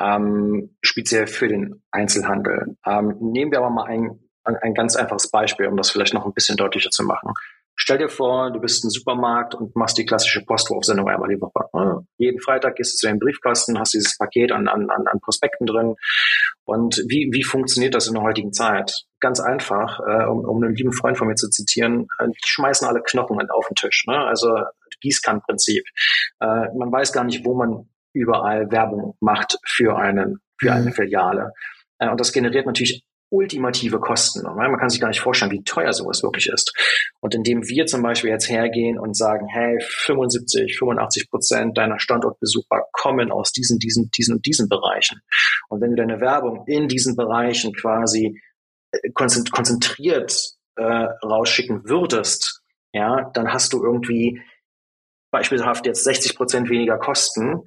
ähm, speziell für den Einzelhandel. Ähm, nehmen wir aber mal ein, ein ganz einfaches Beispiel, um das vielleicht noch ein bisschen deutlicher zu machen. Stell dir vor, du bist ein Supermarkt und machst die klassische Postwurfsendung einmal die Woche. Jeden Freitag gehst du zu deinem Briefkasten, hast dieses Paket an, an, an Prospekten drin. Und wie, wie funktioniert das in der heutigen Zeit? Ganz einfach, äh, um, um einen lieben Freund von mir zu zitieren, äh, die schmeißen alle Knochen auf den Tisch. Ne? Also Gießkannenprinzip. Äh, man weiß gar nicht, wo man überall Werbung macht für einen, für eine mhm. Filiale. Äh, und das generiert natürlich ultimative Kosten. Man kann sich gar nicht vorstellen, wie teuer sowas wirklich ist. Und indem wir zum Beispiel jetzt hergehen und sagen, hey, 75, 85 Prozent deiner Standortbesucher kommen aus diesen, diesen, diesen und diesen Bereichen. Und wenn du deine Werbung in diesen Bereichen quasi äh, konzentriert äh, rausschicken würdest, ja, dann hast du irgendwie beispielhaft jetzt 60 Prozent weniger Kosten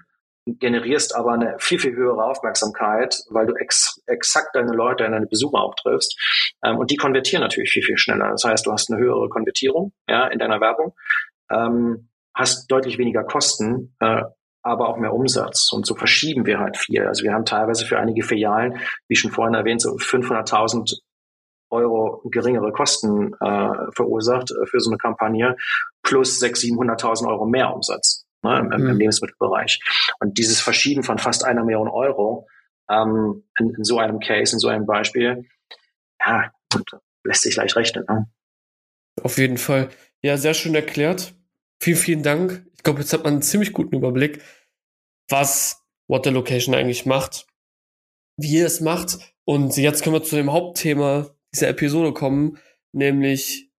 generierst aber eine viel, viel höhere Aufmerksamkeit, weil du ex exakt deine Leute, deine Besucher auch triffst. Ähm, und die konvertieren natürlich viel, viel schneller. Das heißt, du hast eine höhere Konvertierung ja, in deiner Werbung, ähm, hast deutlich weniger Kosten, äh, aber auch mehr Umsatz. Und so verschieben wir halt viel. Also wir haben teilweise für einige Filialen, wie schon vorhin erwähnt, so 500.000 Euro geringere Kosten äh, verursacht äh, für so eine Kampagne plus 600.000, 700.000 Euro mehr Umsatz ne, im, im, mhm. Lebensmittelbereich. Und dieses Verschieben von fast einer Million Euro ähm, in, in, so einem Case, in so einem Beispiel, ja, lässt sich leicht rechnen. Ne? Auf jeden Fall. Ja, sehr schön erklärt. Vielen, vielen Dank. Ich glaube, jetzt hat man einen ziemlich guten Überblick, was Water Location eigentlich macht, wie ihr es macht. Und jetzt können wir zu dem Hauptthema dieser Episode kommen, nämlich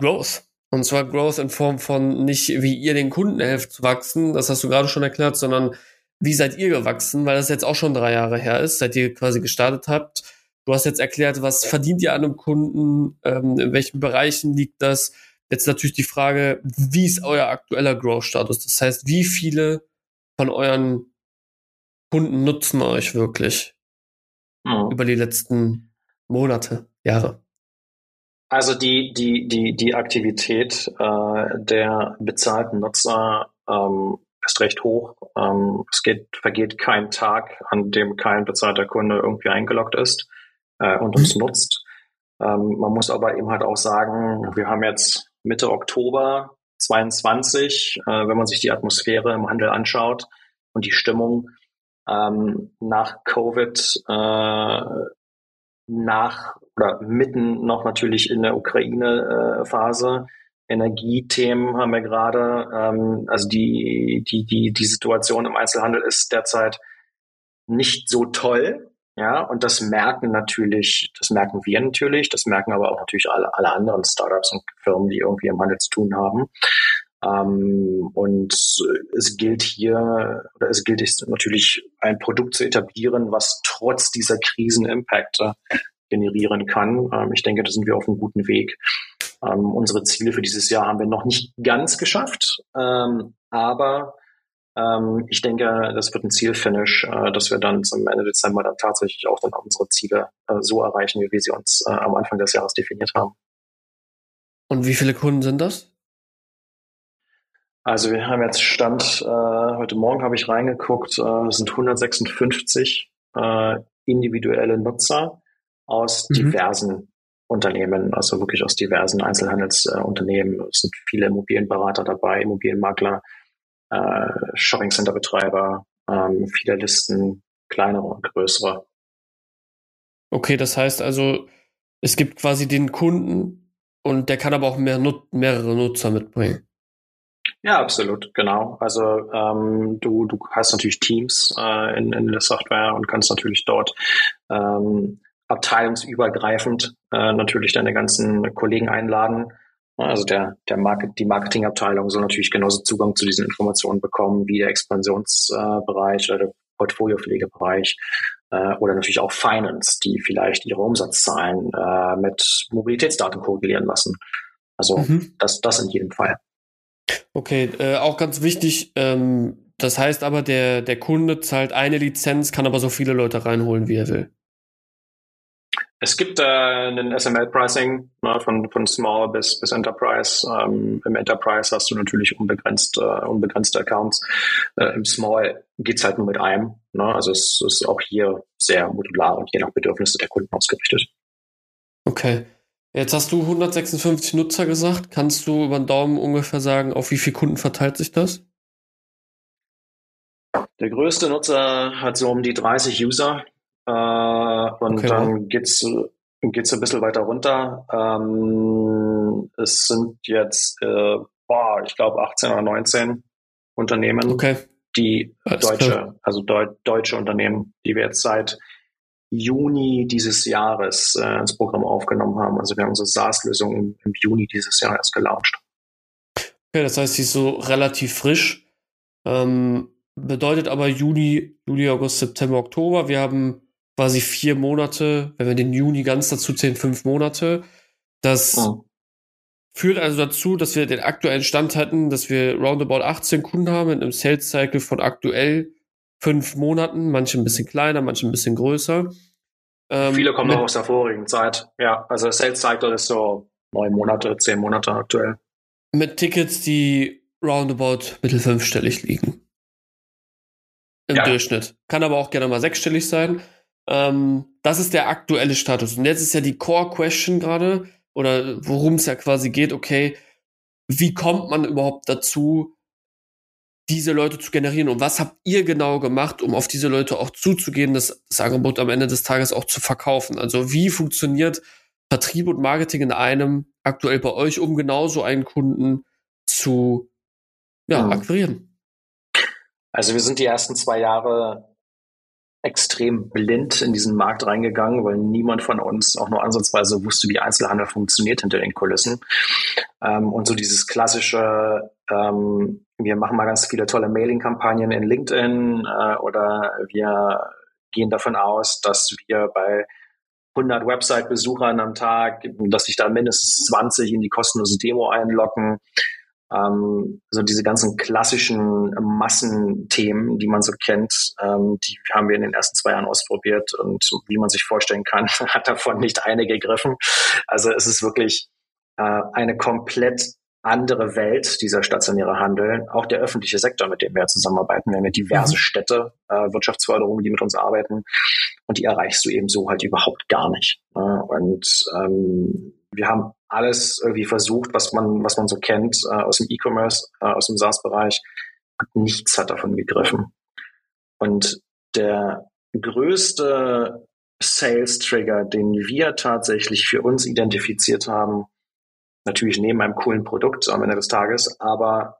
Growth. Und zwar Growth in Form von nicht, wie ihr den Kunden helft zu wachsen, das hast du gerade schon erklärt, sondern wie seid ihr gewachsen, weil das jetzt auch schon drei Jahre her ist, seit ihr quasi gestartet habt. Du hast jetzt erklärt, was verdient ihr an einem Kunden, ähm, in welchen Bereichen liegt das. Jetzt natürlich die Frage, wie ist euer aktueller Growth-Status? Das heißt, wie viele von euren Kunden nutzen euch wirklich mhm. über die letzten Monate, Jahre? Also die, die, die, die Aktivität äh, der bezahlten Nutzer ähm, ist recht hoch. Ähm, es geht, vergeht kein Tag, an dem kein bezahlter Kunde irgendwie eingeloggt ist äh, und uns mhm. nutzt. Ähm, man muss aber eben halt auch sagen, wir haben jetzt Mitte Oktober 22, äh, wenn man sich die Atmosphäre im Handel anschaut und die Stimmung ähm, nach Covid, äh, nach oder mitten noch natürlich in der Ukraine-Phase. Energiethemen haben wir gerade. Ähm, also die, die, die, die Situation im Einzelhandel ist derzeit nicht so toll. Ja, und das merken natürlich, das merken wir natürlich, das merken aber auch natürlich alle, alle anderen Startups und Firmen, die irgendwie im Handel zu tun haben. Ähm, und es gilt hier, oder es gilt natürlich ein Produkt zu etablieren, was trotz dieser Krisenimpacte generieren kann. Ähm, ich denke, da sind wir auf einem guten Weg. Ähm, unsere Ziele für dieses Jahr haben wir noch nicht ganz geschafft, ähm, aber ähm, ich denke, das wird ein Zielfinish, äh, dass wir dann zum Ende Dezember dann tatsächlich auch dann unsere Ziele äh, so erreichen, wie wir sie uns äh, am Anfang des Jahres definiert haben. Und wie viele Kunden sind das? Also wir haben jetzt Stand, äh, heute Morgen habe ich reingeguckt, äh, sind 156 äh, individuelle Nutzer aus mhm. diversen Unternehmen, also wirklich aus diversen Einzelhandelsunternehmen. Äh, es sind viele Immobilienberater dabei, Immobilienmakler, äh, Shoppingcenter-Betreiber, ähm, viele Listen, kleinere und größere. Okay, das heißt also, es gibt quasi den Kunden und der kann aber auch mehr Nut mehrere Nutzer mitbringen. Ja, absolut, genau. Also ähm, du, du hast natürlich Teams äh, in, in der Software und kannst natürlich dort ähm, abteilungsübergreifend äh, natürlich deine ganzen Kollegen einladen. Also der, der Market, die Marketingabteilung soll natürlich genauso Zugang zu diesen Informationen bekommen wie der Expansionsbereich äh, oder der Portfoliopflegebereich äh, oder natürlich auch Finance, die vielleicht ihre Umsatzzahlen äh, mit Mobilitätsdaten korrelieren lassen. Also mhm. das, das in jedem Fall. Okay, äh, auch ganz wichtig, ähm, das heißt aber, der, der Kunde zahlt eine Lizenz, kann aber so viele Leute reinholen, wie er will. Es gibt äh, ein SML-Pricing ne, von, von Small bis, bis Enterprise. Ähm, Im Enterprise hast du natürlich unbegrenzt, äh, unbegrenzte Accounts. Äh, Im Small geht's halt nur mit einem. Ne? Also es ist auch hier sehr modular und je nach Bedürfnisse der Kunden ausgerichtet. Okay. Jetzt hast du 156 Nutzer gesagt. Kannst du über den Daumen ungefähr sagen, auf wie viele Kunden verteilt sich das? Der größte Nutzer hat so um die 30 User. Äh, und okay, dann geht's geht's ein bisschen weiter runter. Ähm, es sind jetzt, äh, boah, ich glaube 18 oder 19 Unternehmen, okay. die Alles deutsche, klar. also Deu deutsche Unternehmen, die wir jetzt seit Juni dieses Jahres äh, ins Programm aufgenommen haben. Also wir haben unsere SaaS-Lösung im, im, Juni dieses Jahr erst gelauncht. Okay, das heißt, sie ist so relativ frisch. Ähm, bedeutet aber Juni, Juli, August, September, Oktober. Wir haben quasi vier Monate, wenn wir den Juni ganz dazu zählen, fünf Monate. Das oh. führt also dazu, dass wir den aktuellen Stand hatten, dass wir roundabout 18 Kunden haben in einem Sales Cycle von aktuell fünf Monaten, manche ein bisschen kleiner, manche ein bisschen größer. Ähm, Viele kommen auch aus der vorigen Zeit. Ja, also Sales Cycle ist so neun Monate, zehn Monate aktuell. Mit Tickets, die roundabout mittel fünfstellig liegen. Im ja. Durchschnitt. Kann aber auch gerne mal sechsstellig sein. Ähm, das ist der aktuelle Status. Und jetzt ist ja die Core-Question gerade, oder worum es ja quasi geht, okay, wie kommt man überhaupt dazu, diese Leute zu generieren? Und was habt ihr genau gemacht, um auf diese Leute auch zuzugehen, das, das Angebot am Ende des Tages auch zu verkaufen? Also wie funktioniert Vertrieb und Marketing in einem aktuell bei euch, um genau so einen Kunden zu ja, akquirieren? Also wir sind die ersten zwei Jahre extrem blind in diesen Markt reingegangen, weil niemand von uns auch nur ansatzweise wusste, wie Einzelhandel funktioniert hinter den Kulissen. Ähm, und so dieses klassische, ähm, wir machen mal ganz viele tolle Mailing-Kampagnen in LinkedIn äh, oder wir gehen davon aus, dass wir bei 100 Website-Besuchern am Tag, dass sich da mindestens 20 in die kostenlose Demo einloggen ähm, so diese ganzen klassischen Massenthemen, die man so kennt, ähm, die haben wir in den ersten zwei Jahren ausprobiert und wie man sich vorstellen kann, hat davon nicht eine gegriffen. Also es ist wirklich äh, eine komplett andere Welt, dieser stationäre Handel, auch der öffentliche Sektor, mit dem wir zusammenarbeiten. Wir haben ja diverse mhm. Städte, äh, Wirtschaftsförderungen, die mit uns arbeiten und die erreichst du eben so halt überhaupt gar nicht. Äh, und ähm, wir haben alles irgendwie versucht, was man, was man so kennt äh, aus dem E-Commerce, äh, aus dem SaaS-Bereich. Nichts hat davon gegriffen. Und der größte Sales-Trigger, den wir tatsächlich für uns identifiziert haben, natürlich neben einem coolen Produkt am Ende des Tages, aber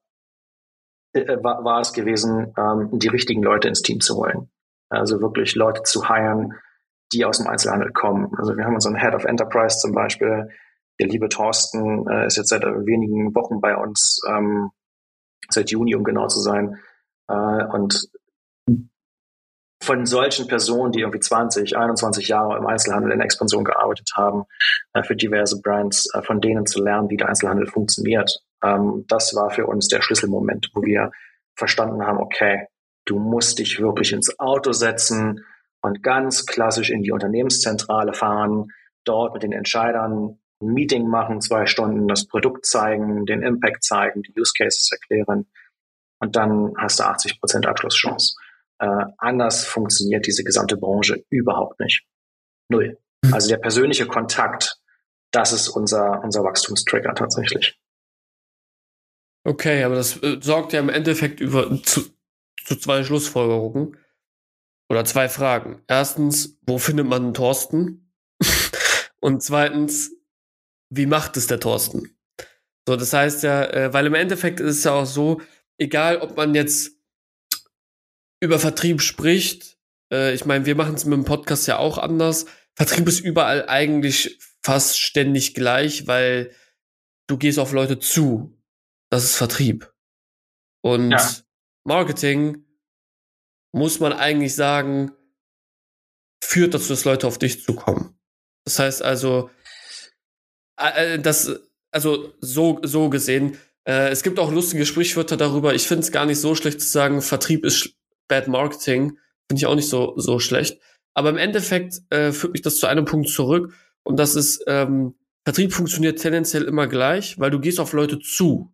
äh, war, war es gewesen, ähm, die richtigen Leute ins Team zu holen. Also wirklich Leute zu heiren, die aus dem Einzelhandel kommen. Also wir haben unseren Head of Enterprise zum Beispiel, der liebe Thorsten äh, ist jetzt seit wenigen Wochen bei uns, ähm, seit Juni, um genau zu sein. Äh, und von solchen Personen, die irgendwie 20, 21 Jahre im Einzelhandel in Expansion gearbeitet haben, äh, für diverse Brands, äh, von denen zu lernen, wie der Einzelhandel funktioniert. Ähm, das war für uns der Schlüsselmoment, wo wir verstanden haben, okay, du musst dich wirklich ins Auto setzen und ganz klassisch in die Unternehmenszentrale fahren, dort mit den Entscheidern ein Meeting machen, zwei Stunden, das Produkt zeigen, den Impact zeigen, die Use Cases erklären und dann hast du 80 Prozent Abschlusschance. Äh, anders funktioniert diese gesamte Branche überhaupt nicht. Null. Mhm. Also der persönliche Kontakt, das ist unser, unser Wachstumstrigger tatsächlich. Okay, aber das äh, sorgt ja im Endeffekt über, zu, zu zwei Schlussfolgerungen oder zwei Fragen. Erstens, wo findet man einen Thorsten? Und zweitens, wie macht es der Thorsten? So, das heißt ja, äh, weil im Endeffekt ist es ja auch so, egal ob man jetzt über Vertrieb spricht, äh, ich meine, wir machen es mit dem Podcast ja auch anders. Vertrieb ist überall eigentlich fast ständig gleich, weil du gehst auf Leute zu. Das ist Vertrieb. Und ja. Marketing muss man eigentlich sagen, führt dazu, dass Leute auf dich zukommen. Das heißt also, äh, äh, das, also so, so gesehen. Äh, es gibt auch lustige Sprichwörter darüber. Ich finde es gar nicht so schlecht zu sagen, Vertrieb ist Bad Marketing. Finde ich auch nicht so, so schlecht. Aber im Endeffekt äh, führt mich das zu einem Punkt zurück und das ist, ähm, Vertrieb funktioniert tendenziell immer gleich, weil du gehst auf Leute zu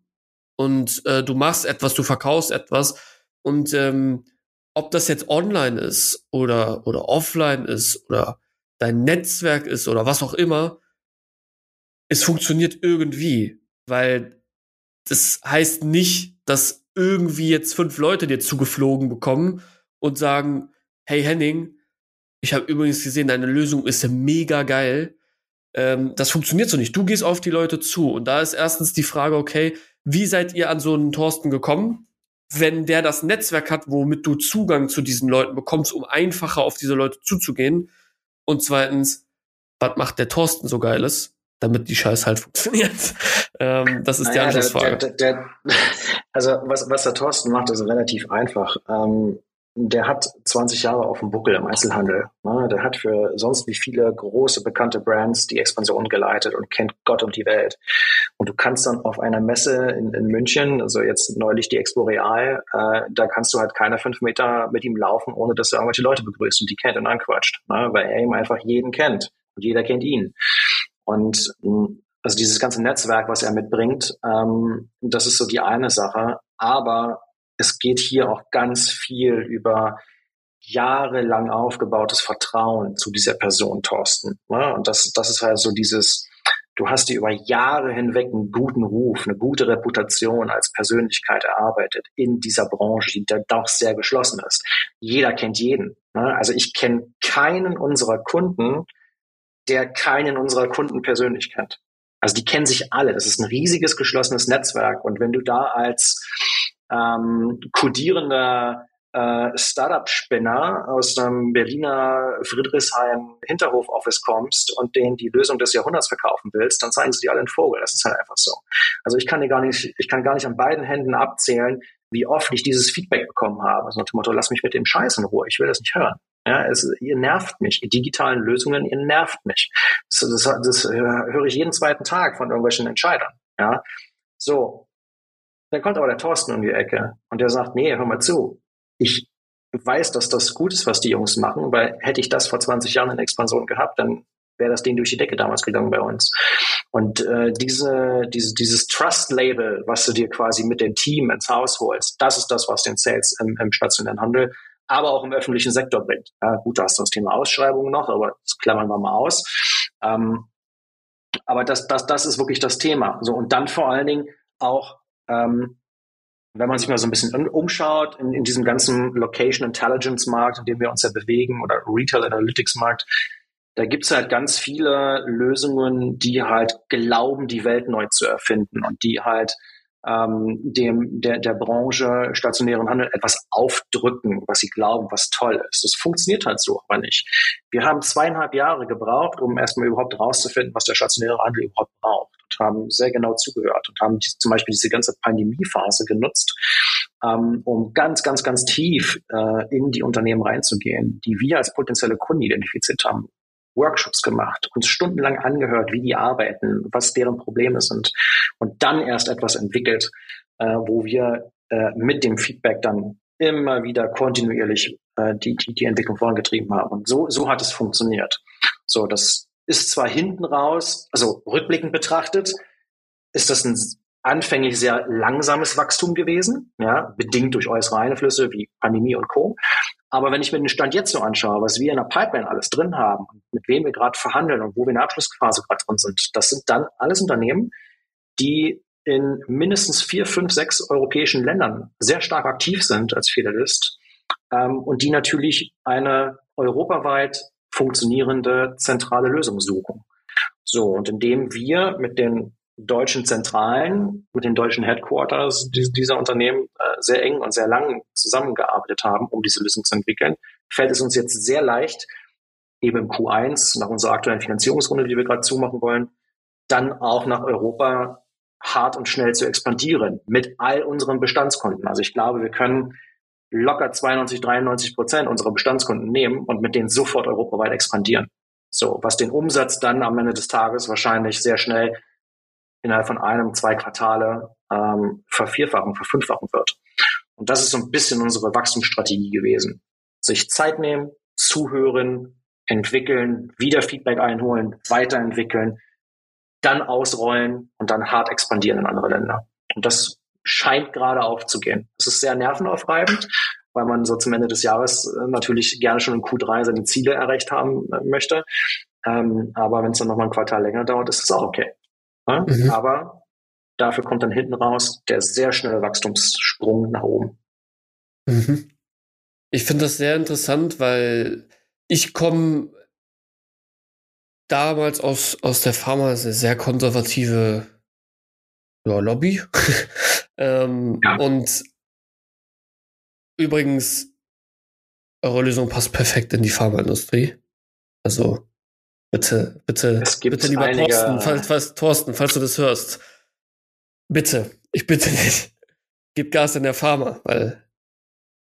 und äh, du machst etwas, du verkaufst etwas und ähm, ob das jetzt online ist oder, oder offline ist oder dein Netzwerk ist oder was auch immer, es funktioniert irgendwie, weil das heißt nicht, dass irgendwie jetzt fünf Leute dir zugeflogen bekommen und sagen, hey Henning, ich habe übrigens gesehen, deine Lösung ist mega geil. Ähm, das funktioniert so nicht. Du gehst auf die Leute zu. Und da ist erstens die Frage, okay, wie seid ihr an so einen Thorsten gekommen? Wenn der das Netzwerk hat, womit du Zugang zu diesen Leuten bekommst, um einfacher auf diese Leute zuzugehen. Und zweitens, was macht der Thorsten so geiles? Damit die Scheiß halt funktioniert. ähm, das ist naja, die Anschlussfrage. Der, der, der, also was, was der Thorsten macht, ist relativ einfach. Ähm, der hat 20 Jahre auf dem Buckel im Einzelhandel. Ne? Der hat für sonst wie viele große, bekannte Brands die Expansion geleitet und kennt Gott und die Welt. Und du kannst dann auf einer Messe in, in München, also jetzt neulich die Expo Real, äh, da kannst du halt keine fünf Meter mit ihm laufen, ohne dass er irgendwelche Leute begrüßt und die kennt und anquatscht. Ne? Weil er ihm einfach jeden kennt und jeder kennt ihn. Und hm, also dieses ganze Netzwerk, was er mitbringt, ähm, das ist so die eine Sache. Aber es geht hier auch ganz viel über jahrelang aufgebautes Vertrauen zu dieser Person, Thorsten. Ne? Und das, das ist halt so dieses, du hast dir über Jahre hinweg einen guten Ruf, eine gute Reputation als Persönlichkeit erarbeitet in dieser Branche, die da doch sehr geschlossen ist. Jeder kennt jeden. Ne? Also ich kenne keinen unserer Kunden, der keinen unserer Kunden persönlich kennt. Also die kennen sich alle. Das ist ein riesiges geschlossenes Netzwerk. Und wenn du da als ähm, kodierender äh, Startup-Spinner aus einem Berliner Friedrichshain Hinterhof-Office kommst und denen die Lösung des Jahrhunderts verkaufen willst, dann zeigen sie dir alle einen Vogel. Das ist halt einfach so. Also ich kann dir gar nicht, ich kann gar nicht an beiden Händen abzählen, wie oft ich dieses Feedback bekommen habe. Also nach dem Motto, lass mich mit dem Scheiß in Ruhe, ich will das nicht hören. Ja, es, ihr nervt mich. Die digitalen Lösungen, ihr nervt mich. Das, das, das höre ich jeden zweiten Tag von irgendwelchen Entscheidern. Ja, so. Dann kommt aber der Thorsten um die Ecke und der sagt, nee, hör mal zu. Ich weiß, dass das gut ist, was die Jungs machen, weil hätte ich das vor 20 Jahren in Expansion gehabt, dann wäre das Ding durch die Decke damals gegangen bei uns. Und äh, diese, diese, dieses Trust-Label, was du dir quasi mit dem Team ins Haus holst, das ist das, was den Sales im, im stationären Handel aber auch im öffentlichen Sektor bringt. Ja, gut, da hast du das Thema Ausschreibungen noch, aber das klammern wir mal aus. Ähm, aber das, das, das ist wirklich das Thema. So, und dann vor allen Dingen auch, ähm, wenn man sich mal so ein bisschen umschaut in, in diesem ganzen Location Intelligence Markt, in dem wir uns ja bewegen, oder Retail Analytics Markt, da gibt's halt ganz viele Lösungen, die halt glauben, die Welt neu zu erfinden und die halt ähm, dem der, der Branche stationären Handel etwas aufdrücken, was sie glauben, was toll ist. Das funktioniert halt so aber nicht. Wir haben zweieinhalb Jahre gebraucht, um erstmal überhaupt rauszufinden, was der stationäre Handel überhaupt braucht und haben sehr genau zugehört und haben die, zum Beispiel diese ganze Pandemiephase genutzt, ähm, um ganz, ganz, ganz tief äh, in die Unternehmen reinzugehen, die wir als potenzielle Kunden identifiziert haben. Workshops gemacht, uns stundenlang angehört, wie die arbeiten, was deren Probleme sind und dann erst etwas entwickelt, äh, wo wir äh, mit dem Feedback dann immer wieder kontinuierlich äh, die, die, die Entwicklung vorangetrieben haben. Und so, so hat es funktioniert. So, das ist zwar hinten raus, also rückblickend betrachtet, ist das ein anfänglich sehr langsames Wachstum gewesen, ja, bedingt durch äußere Einflüsse wie Pandemie und Co. Aber wenn ich mir den Stand jetzt so anschaue, was wir in der Pipeline alles drin haben, mit wem wir gerade verhandeln und wo wir in der Abschlussphase gerade drin sind, das sind dann alles Unternehmen, die in mindestens vier, fünf, sechs europäischen Ländern sehr stark aktiv sind als Federlist ähm, und die natürlich eine europaweit funktionierende zentrale Lösung suchen. So, und indem wir mit den deutschen Zentralen, mit den deutschen Headquarters dieser Unternehmen äh, sehr eng und sehr lang zusammengearbeitet haben, um diese Lösung zu entwickeln, fällt es uns jetzt sehr leicht, eben im Q1, nach unserer aktuellen Finanzierungsrunde, die wir gerade zumachen wollen, dann auch nach Europa hart und schnell zu expandieren mit all unseren Bestandskunden. Also ich glaube, wir können locker 92, 93 Prozent unserer Bestandskunden nehmen und mit denen sofort europaweit expandieren. So, was den Umsatz dann am Ende des Tages wahrscheinlich sehr schnell innerhalb von einem, zwei Quartale ähm, vervierfachen, verfünffachen wird. Und das ist so ein bisschen unsere Wachstumsstrategie gewesen. Sich Zeit nehmen, zuhören, entwickeln, wieder Feedback einholen, weiterentwickeln, dann ausrollen und dann hart expandieren in andere Länder. Und das scheint gerade aufzugehen. Das ist sehr nervenaufreibend, weil man so zum Ende des Jahres äh, natürlich gerne schon in Q3 seine Ziele erreicht haben äh, möchte. Ähm, aber wenn es dann nochmal ein Quartal länger dauert, ist es auch okay. Ja? Mhm. Aber dafür kommt dann hinten raus der sehr schnelle Wachstumssprung nach oben. Mhm. Ich finde das sehr interessant, weil ich komme damals aus, aus der Pharma, eine sehr konservative ja, Lobby. ähm, ja. Und übrigens, eure Lösung passt perfekt in die Pharmaindustrie. Also bitte, bitte, bitte lieber einige... Thorsten, falls, falls, Thorsten, falls du das hörst, bitte, ich bitte dich, gib Gas in der Pharma, weil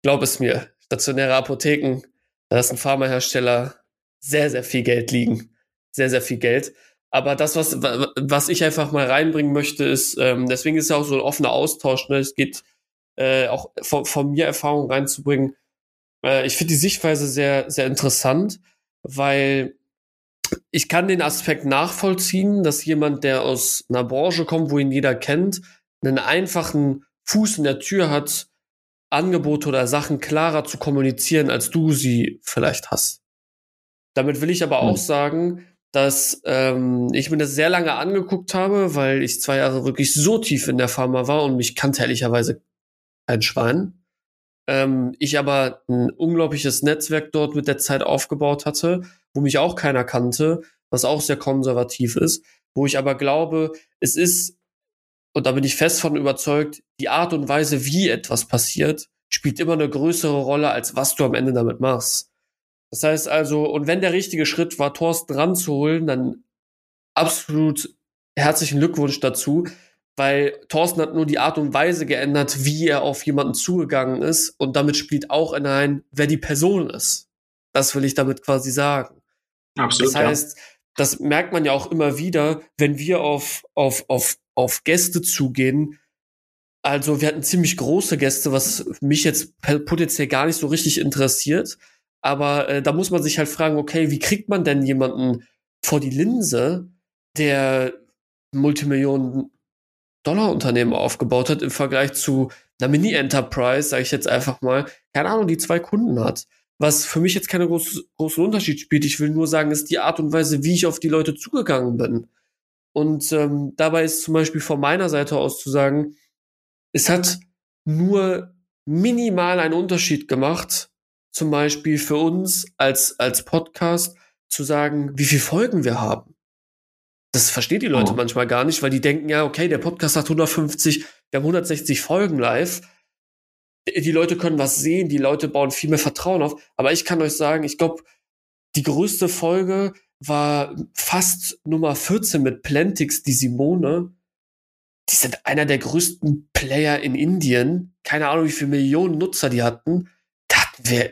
glaub es mir, stationäre Apotheken, da ist ein Pharmahersteller sehr, sehr viel Geld liegen. Sehr, sehr viel Geld. Aber das, was, was ich einfach mal reinbringen möchte, ist, ähm, deswegen ist ja auch so ein offener Austausch. Ne? Es geht äh, auch von, von mir Erfahrung reinzubringen. Äh, ich finde die Sichtweise sehr, sehr interessant, weil ich kann den Aspekt nachvollziehen, dass jemand, der aus einer Branche kommt, wo ihn jeder kennt, einen einfachen Fuß in der Tür hat, Angebote oder Sachen klarer zu kommunizieren, als du sie vielleicht hast. Damit will ich aber auch hm. sagen, dass ähm, ich mir das sehr lange angeguckt habe, weil ich zwei Jahre wirklich so tief in der Pharma war und mich kannte ehrlicherweise kein Schwein. Ähm, ich aber ein unglaubliches Netzwerk dort mit der Zeit aufgebaut hatte, wo mich auch keiner kannte, was auch sehr konservativ ist, wo ich aber glaube, es ist, und da bin ich fest von überzeugt, die Art und Weise, wie etwas passiert, spielt immer eine größere Rolle, als was du am Ende damit machst. Das heißt also, und wenn der richtige Schritt war, Thorsten ranzuholen, dann absolut herzlichen Glückwunsch dazu, weil Thorsten hat nur die Art und Weise geändert, wie er auf jemanden zugegangen ist und damit spielt auch hinein, wer die Person ist. Das will ich damit quasi sagen. Absolut. Das heißt, ja. das merkt man ja auch immer wieder, wenn wir auf, auf, auf, auf Gäste zugehen. Also wir hatten ziemlich große Gäste, was mich jetzt potenziell gar nicht so richtig interessiert. Aber äh, da muss man sich halt fragen, okay, wie kriegt man denn jemanden vor die Linse, der Multimillionen Dollar Unternehmen aufgebaut hat im Vergleich zu einer Mini Enterprise, sage ich jetzt einfach mal, keine Ahnung, die zwei Kunden hat. Was für mich jetzt keinen groß, großen Unterschied spielt. Ich will nur sagen, ist die Art und Weise, wie ich auf die Leute zugegangen bin. Und ähm, dabei ist zum Beispiel von meiner Seite aus zu sagen, es hat nur minimal einen Unterschied gemacht, zum Beispiel für uns als, als Podcast zu sagen, wie viele Folgen wir haben. Das verstehen die Leute oh. manchmal gar nicht, weil die denken, ja, okay, der Podcast hat 150, wir haben 160 Folgen live. Die Leute können was sehen, die Leute bauen viel mehr Vertrauen auf. Aber ich kann euch sagen, ich glaube, die größte Folge war fast Nummer 14 mit Plantix, die Simone. Die sind einer der größten Player in Indien. Keine Ahnung, wie viele Millionen Nutzer die hatten wer,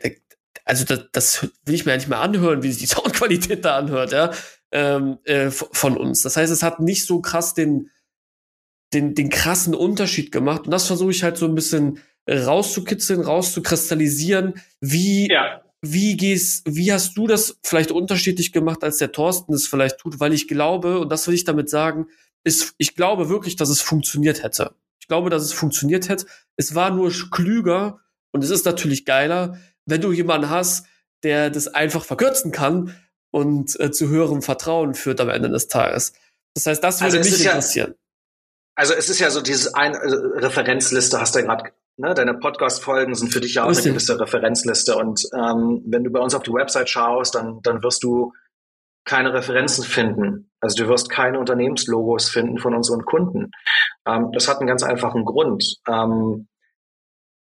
also das, das will ich mir ja nicht mehr anhören, wie sich die Soundqualität da anhört, ja, ähm, äh, von uns. Das heißt, es hat nicht so krass den, den, den krassen Unterschied gemacht. Und das versuche ich halt so ein bisschen rauszukitzeln, rauszukristallisieren. Wie, ja. wie gehst, wie hast du das vielleicht unterschiedlich gemacht, als der Thorsten es vielleicht tut? Weil ich glaube, und das will ich damit sagen, ist, ich glaube wirklich, dass es funktioniert hätte. Ich glaube, dass es funktioniert hätte. Es war nur klüger, und es ist natürlich geiler, wenn du jemanden hast, der das einfach verkürzen kann und äh, zu höherem Vertrauen führt am Ende des Tages. Das heißt, das würde also mich interessieren. Ja, also es ist ja so dieses ein äh, Referenzliste, hast du ja gerade, ne, deine Podcast-Folgen sind für dich ja auch eine gewisse Referenzliste. Und ähm, wenn du bei uns auf die Website schaust, dann, dann wirst du keine Referenzen finden. Also du wirst keine Unternehmenslogos finden von unseren Kunden. Ähm, das hat einen ganz einfachen Grund. Ähm,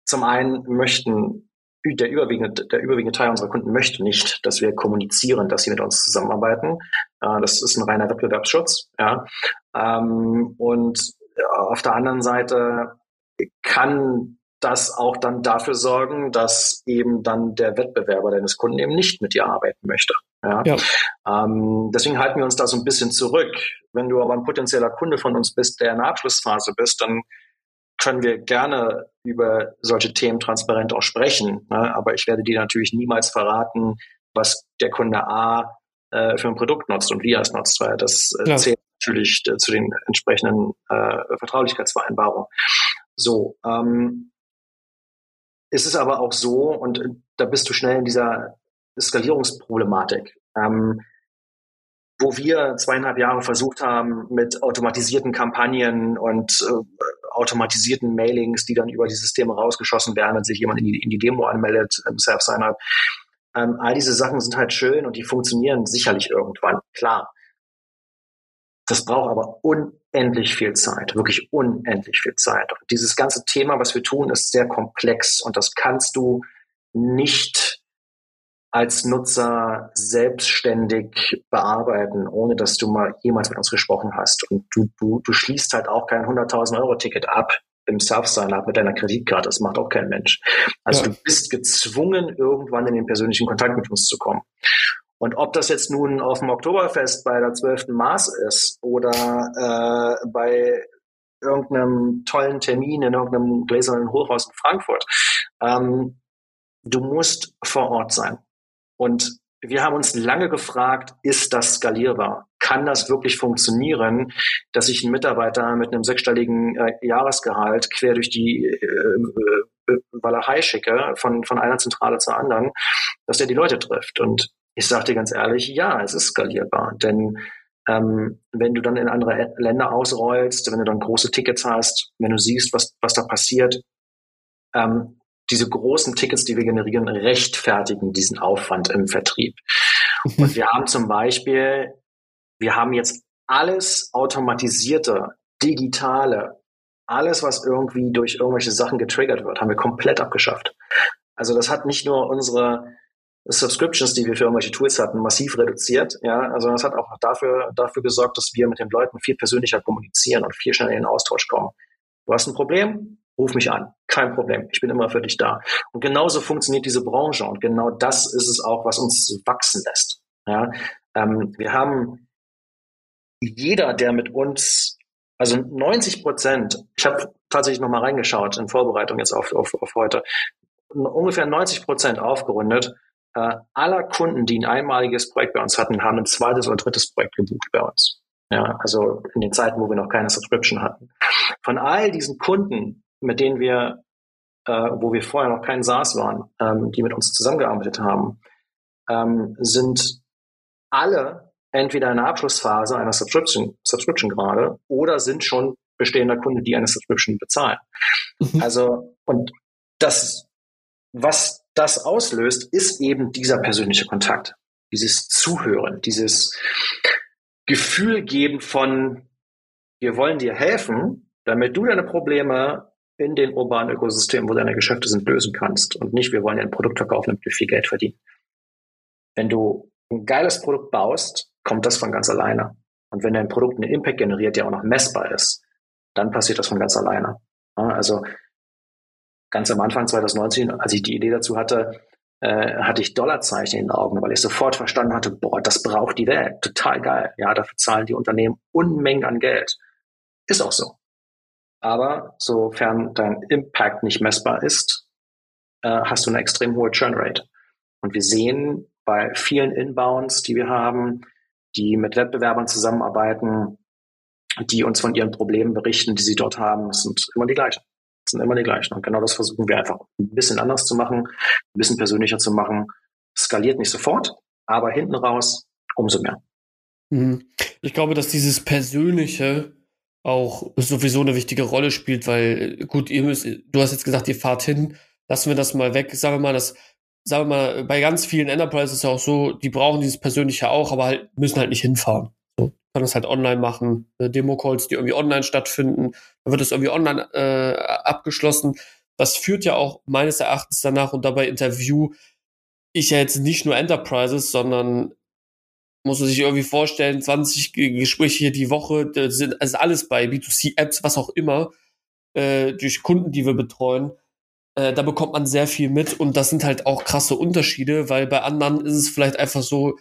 zum einen möchten der überwiegende, der überwiegende Teil unserer Kunden möchte nicht, dass wir kommunizieren, dass sie mit uns zusammenarbeiten. Äh, das ist ein reiner Wettbewerbsschutz. Ja. Ähm, und äh, auf der anderen Seite kann das auch dann dafür sorgen, dass eben dann der Wettbewerber deines Kunden eben nicht mit dir arbeiten möchte. Ja? ja. Ähm, deswegen halten wir uns da so ein bisschen zurück. Wenn du aber ein potenzieller Kunde von uns bist, der in der Abschlussphase bist, dann können wir gerne über solche Themen transparent auch sprechen. Ne? Aber ich werde dir natürlich niemals verraten, was der Kunde A äh, für ein Produkt nutzt und wie er es nutzt, weil das äh, zählt natürlich äh, zu den entsprechenden äh, Vertraulichkeitsvereinbarungen. So, ähm, ist es aber auch so, und da bist du schnell in dieser Skalierungsproblematik, ähm, wo wir zweieinhalb Jahre versucht haben, mit automatisierten Kampagnen und äh, automatisierten Mailings, die dann über die Systeme rausgeschossen werden, wenn sich jemand in die, in die Demo anmeldet, im Self-Sign-Up. Ähm, all diese Sachen sind halt schön und die funktionieren sicherlich irgendwann, klar. Das braucht aber unendlich viel Zeit, wirklich unendlich viel Zeit. Und dieses ganze Thema, was wir tun, ist sehr komplex und das kannst du nicht als Nutzer selbstständig bearbeiten, ohne dass du mal jemals mit uns gesprochen hast. Und du, du, du schließt halt auch kein 100.000 Euro Ticket ab im Self-Sign-Up mit deiner Kreditkarte. Das macht auch kein Mensch. Also ja. du bist gezwungen, irgendwann in den persönlichen Kontakt mit uns zu kommen. Und ob das jetzt nun auf dem Oktoberfest bei der 12. Mars ist oder äh, bei irgendeinem tollen Termin in irgendeinem gläsernen Hochhaus in Frankfurt, ähm, du musst vor Ort sein. Und wir haben uns lange gefragt, ist das skalierbar? Kann das wirklich funktionieren, dass ich einen Mitarbeiter mit einem sechsstelligen äh, Jahresgehalt quer durch die äh, äh, Walachei schicke, von, von einer Zentrale zur anderen, dass der die Leute trifft? Und ich sage dir ganz ehrlich, ja, es ist skalierbar. Denn ähm, wenn du dann in andere Länder ausrollst, wenn du dann große Tickets hast, wenn du siehst, was, was da passiert, ähm, diese großen Tickets, die wir generieren, rechtfertigen diesen Aufwand im Vertrieb. Und wir haben zum Beispiel, wir haben jetzt alles automatisierte, digitale, alles, was irgendwie durch irgendwelche Sachen getriggert wird, haben wir komplett abgeschafft. Also das hat nicht nur unsere Subscriptions, die wir für irgendwelche Tools hatten, massiv reduziert. Ja, also das hat auch dafür, dafür gesorgt, dass wir mit den Leuten viel persönlicher kommunizieren und viel schneller in den Austausch kommen. Du hast ein Problem, ruf mich an. Kein Problem. Ich bin immer für dich da. Und genauso funktioniert diese Branche und genau das ist es auch, was uns wachsen lässt. Ja, ähm, wir haben jeder, der mit uns, also 90 Prozent, ich habe tatsächlich nochmal reingeschaut in Vorbereitung jetzt auf, auf, auf heute, ungefähr 90 Prozent aufgerundet, äh, aller Kunden, die ein einmaliges Projekt bei uns hatten, haben ein zweites oder drittes Projekt gebucht bei uns. Ja, also in den Zeiten, wo wir noch keine Subscription hatten. Von all diesen Kunden, mit denen wir, äh, wo wir vorher noch kein SaaS waren, ähm, die mit uns zusammengearbeitet haben, ähm, sind alle entweder in der Abschlussphase einer Subscription, Subscription gerade oder sind schon bestehender Kunde, die eine Subscription bezahlen. Mhm. Also, und das, was das auslöst, ist eben dieser persönliche Kontakt, dieses Zuhören, dieses Gefühl geben von, wir wollen dir helfen, damit du deine Probleme in den urbanen Ökosystemen, wo deine Geschäfte sind, lösen kannst und nicht, wir wollen dir ein Produkt verkaufen, damit du viel Geld verdienen. Wenn du ein geiles Produkt baust, kommt das von ganz alleine. Und wenn dein Produkt einen Impact generiert, der auch noch messbar ist, dann passiert das von ganz alleine. Also ganz am Anfang 2019, als ich die Idee dazu hatte, äh, hatte ich Dollarzeichen in den Augen, weil ich sofort verstanden hatte, boah, das braucht die Welt. Total geil. Ja, dafür zahlen die Unternehmen Unmengen an Geld. Ist auch so. Aber sofern dein Impact nicht messbar ist, äh, hast du eine extrem hohe Churn Rate. Und wir sehen bei vielen Inbounds, die wir haben, die mit Wettbewerbern zusammenarbeiten, die uns von ihren Problemen berichten, die sie dort haben, sind immer die gleichen sind immer die gleichen. Und genau das versuchen wir einfach ein bisschen anders zu machen, ein bisschen persönlicher zu machen. Skaliert nicht sofort, aber hinten raus umso mehr. Mhm. Ich glaube, dass dieses Persönliche auch sowieso eine wichtige Rolle spielt, weil gut, ihr müsst, du hast jetzt gesagt, ihr fahrt hin, lassen wir das mal weg. Sagen wir mal, das, sagen wir mal, bei ganz vielen Enterprises ist es auch so, die brauchen dieses Persönliche auch, aber halt, müssen halt nicht hinfahren kann das halt online machen, äh, Demo-Calls, die irgendwie online stattfinden, dann wird das irgendwie online äh, abgeschlossen. Das führt ja auch meines Erachtens danach und dabei Interview ich ja jetzt nicht nur Enterprises, sondern muss man sich irgendwie vorstellen, 20 Gespräche die Woche, das sind also alles bei B2C-Apps, was auch immer, äh, durch Kunden, die wir betreuen. Äh, da bekommt man sehr viel mit und das sind halt auch krasse Unterschiede, weil bei anderen ist es vielleicht einfach so,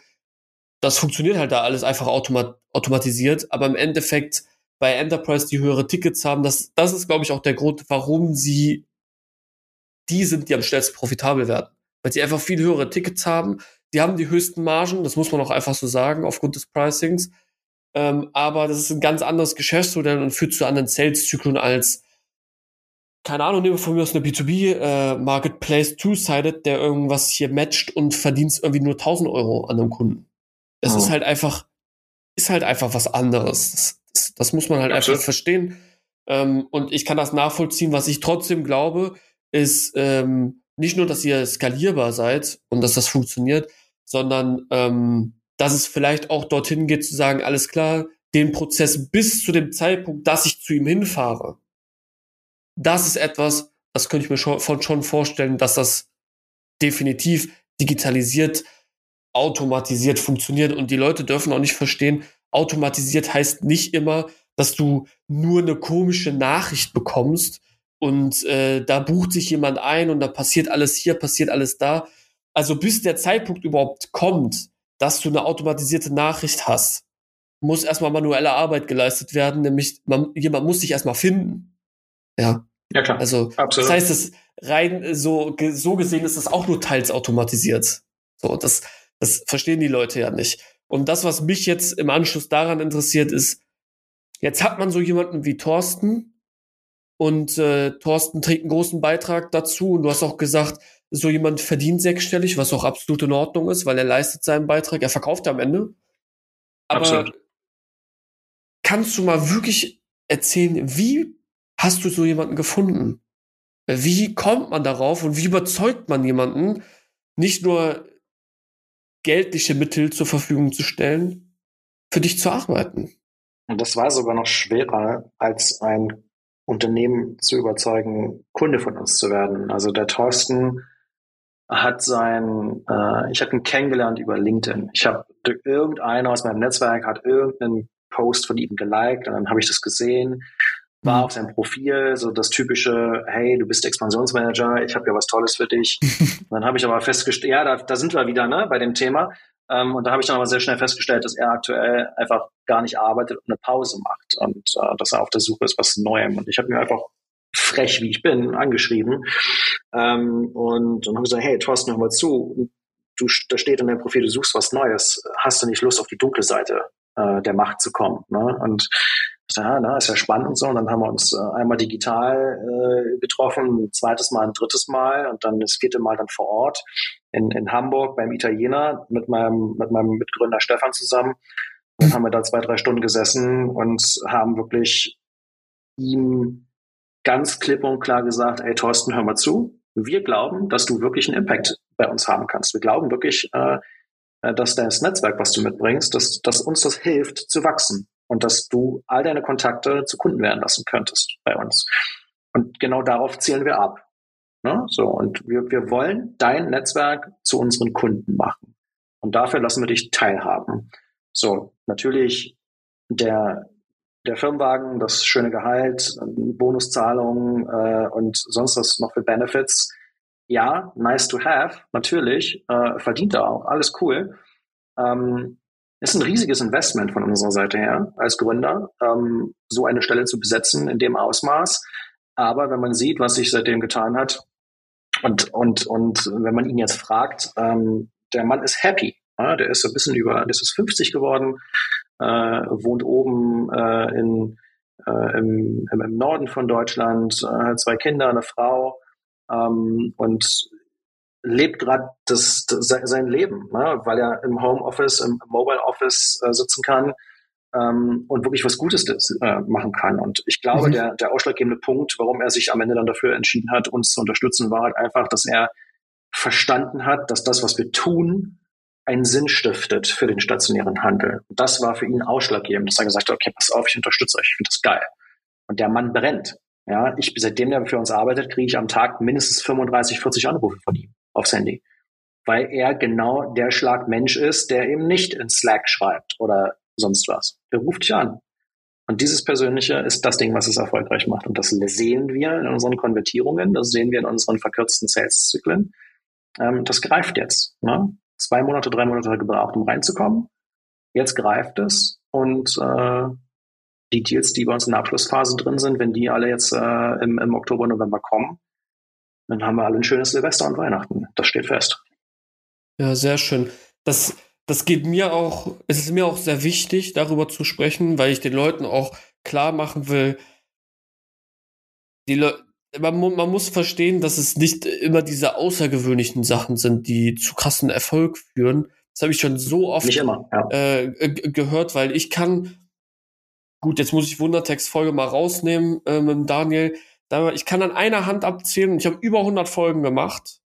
das funktioniert halt da alles einfach automat automatisiert, aber im Endeffekt bei Enterprise, die höhere Tickets haben, das, das ist, glaube ich, auch der Grund, warum sie die sind, die am schnellsten profitabel werden. Weil sie einfach viel höhere Tickets haben, die haben die höchsten Margen, das muss man auch einfach so sagen, aufgrund des Pricings. Ähm, aber das ist ein ganz anderes Geschäftsmodell und führt zu anderen Sales-Zyklen als, keine Ahnung, nehmen wir von mir aus eine B2B äh, Two-Sided, der irgendwas hier matcht und verdient irgendwie nur 1000 Euro an einem Kunden. Das oh. ist halt einfach, ist halt einfach was anderes. Das, das, das muss man halt Absolut. einfach verstehen. Ähm, und ich kann das nachvollziehen. Was ich trotzdem glaube, ist ähm, nicht nur, dass ihr skalierbar seid und dass das funktioniert, sondern ähm, dass es vielleicht auch dorthin geht zu sagen, alles klar, den Prozess bis zu dem Zeitpunkt, dass ich zu ihm hinfahre. Das ist etwas, das könnte ich mir schon, schon vorstellen, dass das definitiv digitalisiert, automatisiert funktioniert. Und die Leute dürfen auch nicht verstehen, automatisiert heißt nicht immer, dass du nur eine komische Nachricht bekommst und äh, da bucht sich jemand ein und da passiert alles hier, passiert alles da. Also bis der Zeitpunkt überhaupt kommt, dass du eine automatisierte Nachricht hast, muss erstmal manuelle Arbeit geleistet werden, nämlich man, jemand muss sich erstmal finden. Ja. Ja, klar. Also, Absolut. das heißt, es rein so, so gesehen ist es auch nur teils automatisiert. So, das, das verstehen die Leute ja nicht. Und das, was mich jetzt im Anschluss daran interessiert, ist, jetzt hat man so jemanden wie Thorsten und äh, Thorsten trägt einen großen Beitrag dazu und du hast auch gesagt, so jemand verdient sechsstellig, was auch absolut in Ordnung ist, weil er leistet seinen Beitrag, er verkauft am Ende. Aber absolut. kannst du mal wirklich erzählen, wie hast du so jemanden gefunden? Wie kommt man darauf und wie überzeugt man jemanden, nicht nur geldliche Mittel zur Verfügung zu stellen, für dich zu arbeiten? Und das war sogar noch schwerer, als ein Unternehmen zu überzeugen, Kunde von uns zu werden. Also der Thorsten hat sein, äh, ich habe ihn kennengelernt über LinkedIn. Ich habe irgendeiner aus meinem Netzwerk hat irgendeinen Post von ihm geliked und dann habe ich das gesehen, war mhm. auf seinem Profil so das typische, hey, du bist Expansionsmanager, ich habe ja was Tolles für dich. dann habe ich aber festgestellt, ja, da, da sind wir wieder ne, bei dem Thema. Ähm, und da habe ich dann aber sehr schnell festgestellt, dass er aktuell einfach gar nicht arbeitet und eine Pause macht und äh, dass er auf der Suche ist was Neuem. Und ich habe mir einfach frech, wie ich bin, angeschrieben ähm, und, und habe gesagt, hey, Thorsten, hör mal zu, du, da steht in deinem Profil, du suchst was Neues, hast du nicht Lust, auf die dunkle Seite äh, der Macht zu kommen? Ne? Und ja, na, ist ja spannend und so. Und dann haben wir uns äh, einmal digital äh, getroffen, ein zweites Mal, ein drittes Mal und dann das vierte Mal dann vor Ort in, in Hamburg beim Italiener mit meinem, mit meinem Mitgründer Stefan zusammen. Dann haben wir da zwei, drei Stunden gesessen und haben wirklich ihm ganz klipp und klar gesagt, ey Thorsten, hör mal zu. Wir glauben, dass du wirklich einen Impact bei uns haben kannst. Wir glauben wirklich, äh, äh, dass das Netzwerk, was du mitbringst, dass, dass uns das hilft zu wachsen und dass du all deine Kontakte zu Kunden werden lassen könntest bei uns. Und genau darauf zielen wir ab. Ne? So, und wir, wir wollen dein Netzwerk zu unseren Kunden machen. Und dafür lassen wir dich teilhaben. So, natürlich der, der Firmenwagen, das schöne Gehalt, Bonuszahlungen äh, und sonst was noch für Benefits. Ja, nice to have, natürlich, äh, verdient er auch, alles cool. Ähm, ist ein riesiges Investment von unserer Seite her als Gründer, ähm, so eine Stelle zu besetzen in dem Ausmaß. Aber wenn man sieht, was sich seitdem getan hat und, und, und wenn man ihn jetzt fragt, ähm, der Mann ist happy. Ja, der ist ein bisschen über, der ist 50 geworden, äh, wohnt oben äh, in, äh, im, im, Norden von Deutschland, äh, hat zwei Kinder, eine Frau ähm, und lebt gerade das, das, sein Leben, ne? weil er im Homeoffice, im Mobile Office äh, sitzen kann ähm, und wirklich was Gutes äh, machen kann. Und ich glaube, mhm. der, der ausschlaggebende Punkt, warum er sich am Ende dann dafür entschieden hat, uns zu unterstützen, war halt einfach, dass er verstanden hat, dass das, was wir tun, einen Sinn stiftet für den stationären Handel. Und das war für ihn ausschlaggebend, dass er gesagt hat, okay, pass auf, ich unterstütze euch, ich finde das geil. Und der Mann brennt. Ja, ich, seitdem er für uns arbeitet, kriege ich am Tag mindestens 35, 40 Anrufe von ihm aufs Handy. Weil er genau der Schlag Mensch ist, der eben nicht in Slack schreibt oder sonst was. Der ruft dich an. Und dieses Persönliche ist das Ding, was es erfolgreich macht. Und das sehen wir in unseren Konvertierungen, das sehen wir in unseren verkürzten Sales-Zyklen. Ähm, das greift jetzt. Ne? Zwei Monate, drei Monate gebraucht, um reinzukommen. Jetzt greift es und äh, die Deals, die bei uns in der Abschlussphase drin sind, wenn die alle jetzt äh, im, im Oktober, November kommen, dann haben wir alle ein schönes Silvester und Weihnachten. Das steht fest. Ja, sehr schön. Das, das geht mir auch, es ist mir auch sehr wichtig, darüber zu sprechen, weil ich den Leuten auch klar machen will, die Le man, man muss verstehen, dass es nicht immer diese außergewöhnlichen Sachen sind, die zu krassen Erfolg führen. Das habe ich schon so oft immer, ja. äh, gehört, weil ich kann, gut, jetzt muss ich Wundertext-Folge mal rausnehmen äh, mit Daniel. Ich kann an einer Hand abzählen und ich habe über 100 Folgen gemacht,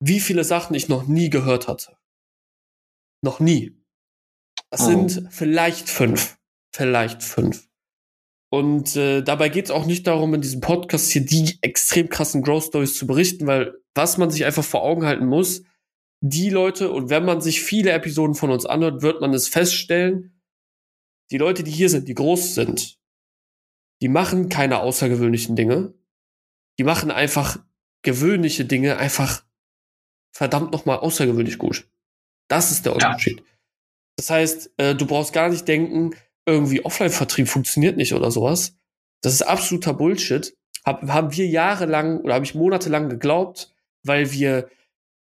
wie viele Sachen ich noch nie gehört hatte. Noch nie. Das oh. sind vielleicht fünf. Vielleicht fünf. Und äh, dabei geht es auch nicht darum, in diesem Podcast hier die extrem krassen Growth Stories zu berichten, weil was man sich einfach vor Augen halten muss, die Leute, und wenn man sich viele Episoden von uns anhört, wird man es feststellen, die Leute, die hier sind, die groß sind, die machen keine außergewöhnlichen Dinge. Die machen einfach gewöhnliche Dinge einfach verdammt nochmal außergewöhnlich gut. Das ist der Unterschied. Ja. Das heißt, äh, du brauchst gar nicht denken, irgendwie Offline-Vertrieb funktioniert nicht oder sowas. Das ist absoluter Bullshit. Hab, haben wir jahrelang oder habe ich monatelang geglaubt, weil wir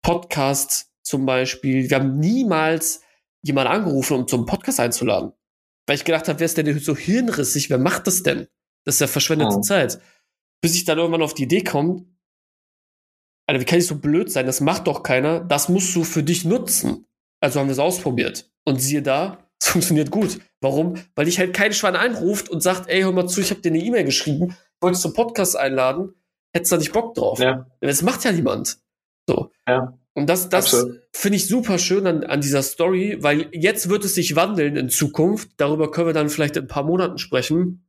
Podcasts zum Beispiel, wir haben niemals jemanden angerufen, um zum Podcast einzuladen. Weil ich gedacht habe, wer ist denn so hirnrissig? Wer macht das denn? Das ist ja verschwendete oh. Zeit. Bis ich dann irgendwann auf die Idee komme, Alter, wie kann ich so blöd sein? Das macht doch keiner. Das musst du für dich nutzen. Also haben wir es ausprobiert. Und siehe da, es funktioniert gut. Warum? Weil dich halt kein Schwein einruft und sagt, ey, hör mal zu, ich habe dir eine E-Mail geschrieben, wolltest zum Podcast einladen, hättest da nicht Bock drauf. Ja. Das macht ja niemand. So. Ja. Und das, das finde ich super schön an, an dieser Story, weil jetzt wird es sich wandeln in Zukunft. Darüber können wir dann vielleicht in ein paar Monaten sprechen.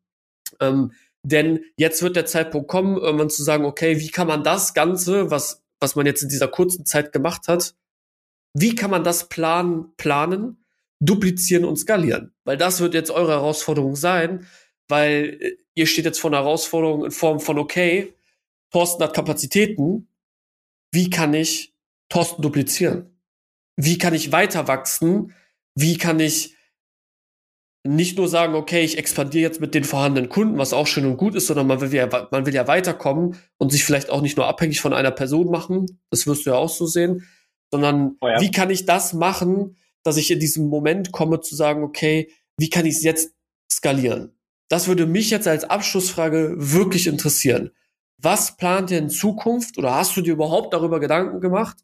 Ähm, denn jetzt wird der Zeitpunkt kommen, irgendwann zu sagen, okay, wie kann man das Ganze, was, was man jetzt in dieser kurzen Zeit gemacht hat, wie kann man das planen, planen, duplizieren und skalieren? Weil das wird jetzt eure Herausforderung sein, weil äh, ihr steht jetzt vor einer Herausforderung in Form von, okay, Thorsten hat Kapazitäten, wie kann ich Thorsten duplizieren? Wie kann ich weiter wachsen? Wie kann ich nicht nur sagen, okay, ich expandiere jetzt mit den vorhandenen Kunden, was auch schön und gut ist, sondern man will ja, man will ja weiterkommen und sich vielleicht auch nicht nur abhängig von einer Person machen. Das wirst du ja auch so sehen sondern oh ja. wie kann ich das machen, dass ich in diesem Moment komme zu sagen, okay, wie kann ich es jetzt skalieren? Das würde mich jetzt als Abschlussfrage wirklich interessieren. Was plant ihr in Zukunft oder hast du dir überhaupt darüber Gedanken gemacht?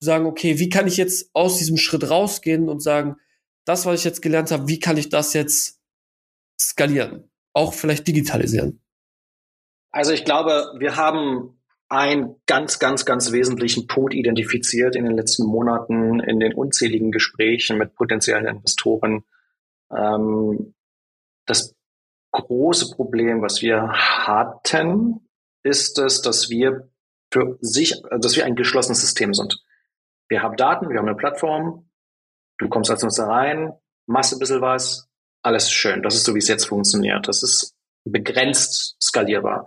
Zu sagen, okay, wie kann ich jetzt aus diesem Schritt rausgehen und sagen, das, was ich jetzt gelernt habe, wie kann ich das jetzt skalieren? Auch vielleicht digitalisieren? Also ich glaube, wir haben einen ganz, ganz, ganz wesentlichen Punkt identifiziert in den letzten Monaten in den unzähligen Gesprächen mit potenziellen Investoren. Ähm, das große Problem, was wir hatten, ist es, dass wir für sich, dass wir ein geschlossenes System sind. Wir haben Daten, wir haben eine Plattform, du kommst als Nutzer rein, machst ein bisschen was, alles schön. Das ist so, wie es jetzt funktioniert. Das ist begrenzt skalierbar.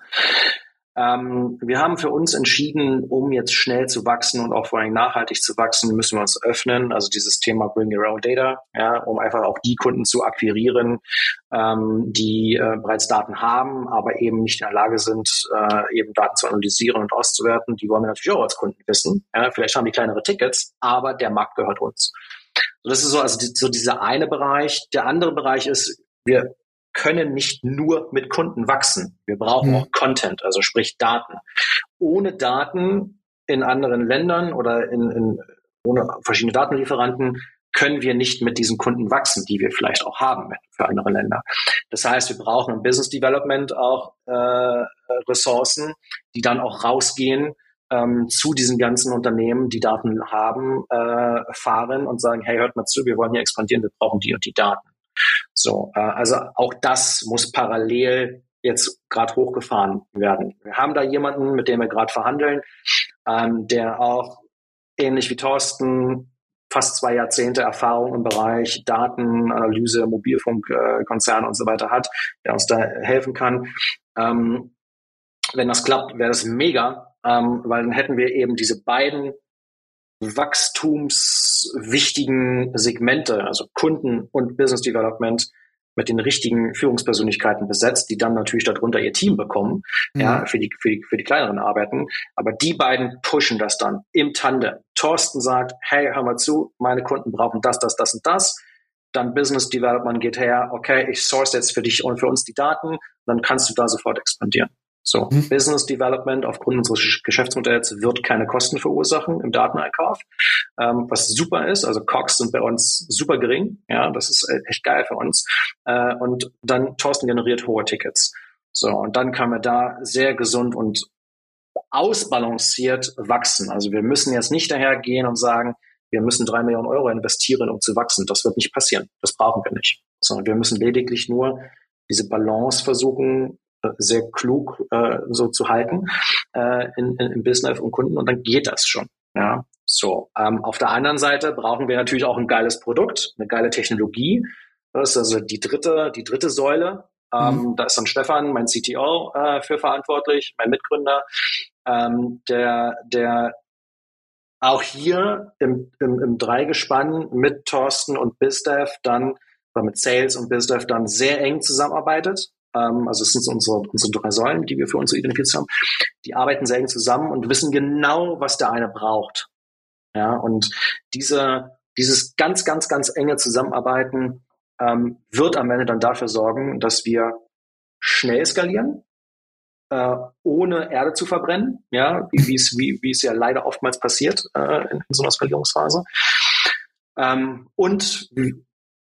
Ähm, wir haben für uns entschieden, um jetzt schnell zu wachsen und auch vor allem nachhaltig zu wachsen, müssen wir uns öffnen. Also dieses Thema Bring Your Own Data, ja, um einfach auch die Kunden zu akquirieren, ähm, die äh, bereits Daten haben, aber eben nicht in der Lage sind, äh, eben Daten zu analysieren und auszuwerten. Die wollen wir natürlich auch als Kunden wissen. Ja, vielleicht haben die kleinere Tickets, aber der Markt gehört uns. So, das ist so, also die, so dieser eine Bereich. Der andere Bereich ist, wir können nicht nur mit Kunden wachsen. Wir brauchen mhm. auch Content, also sprich Daten. Ohne Daten in anderen Ländern oder in, in, ohne verschiedene Datenlieferanten können wir nicht mit diesen Kunden wachsen, die wir vielleicht auch haben für andere Länder. Das heißt, wir brauchen im Business Development auch äh, Ressourcen, die dann auch rausgehen ähm, zu diesen ganzen Unternehmen, die Daten haben, äh, fahren und sagen, hey, hört mal zu, wir wollen hier expandieren, wir brauchen die und die Daten. So, äh, also auch das muss parallel jetzt gerade hochgefahren werden. Wir haben da jemanden, mit dem wir gerade verhandeln, ähm, der auch ähnlich wie Thorsten fast zwei Jahrzehnte Erfahrung im Bereich Datenanalyse, Mobilfunkkonzerne äh, und so weiter hat, der uns da helfen kann. Ähm, wenn das klappt, wäre das mega, ähm, weil dann hätten wir eben diese beiden wachstumswichtigen Segmente, also Kunden und Business Development, mit den richtigen Führungspersönlichkeiten besetzt, die dann natürlich darunter ihr Team bekommen, mhm. ja, für die, für die, für die kleineren Arbeiten. Aber die beiden pushen das dann im Tandem. Thorsten sagt, hey, hör mal zu, meine Kunden brauchen das, das, das und das. Dann Business Development geht her, okay, ich source jetzt für dich und für uns die Daten, dann kannst du da sofort expandieren. So, mhm. Business Development aufgrund unseres Geschäftsmodells wird keine Kosten verursachen im Dateneinkauf, ähm, was super ist. Also Cox sind bei uns super gering. Ja, das ist e-, echt geil für uns. Äh, und dann Thorsten generiert hohe Tickets. So, und dann kann man da sehr gesund und ausbalanciert wachsen. Also wir müssen jetzt nicht dahergehen und sagen, wir müssen drei Millionen Euro investieren, um zu wachsen. Das wird nicht passieren. Das brauchen wir nicht. Sondern wir müssen lediglich nur diese Balance versuchen, sehr klug äh, so zu halten äh, in, in, im Business und Kunden und dann geht das schon. Ja, so. Ähm, auf der anderen Seite brauchen wir natürlich auch ein geiles Produkt, eine geile Technologie. Das ist also die dritte, die dritte Säule. Ähm, mhm. Da ist dann Stefan, mein CTO, äh, für verantwortlich, mein Mitgründer, ähm, der, der auch hier im, im, im Dreigespann mit Thorsten und BizDev dann, oder mit Sales und BizDev dann sehr eng zusammenarbeitet. Ähm, also es sind unsere, unsere drei Säulen, die wir für uns identifiziert haben. Die arbeiten sehr eng zusammen und wissen genau, was der eine braucht. Ja, und diese, dieses ganz, ganz, ganz enge Zusammenarbeiten ähm, wird am Ende dann dafür sorgen, dass wir schnell skalieren, äh, ohne Erde zu verbrennen, ja, wie es wie, ja leider oftmals passiert äh, in, in so einer Skalierungsphase. Ähm, und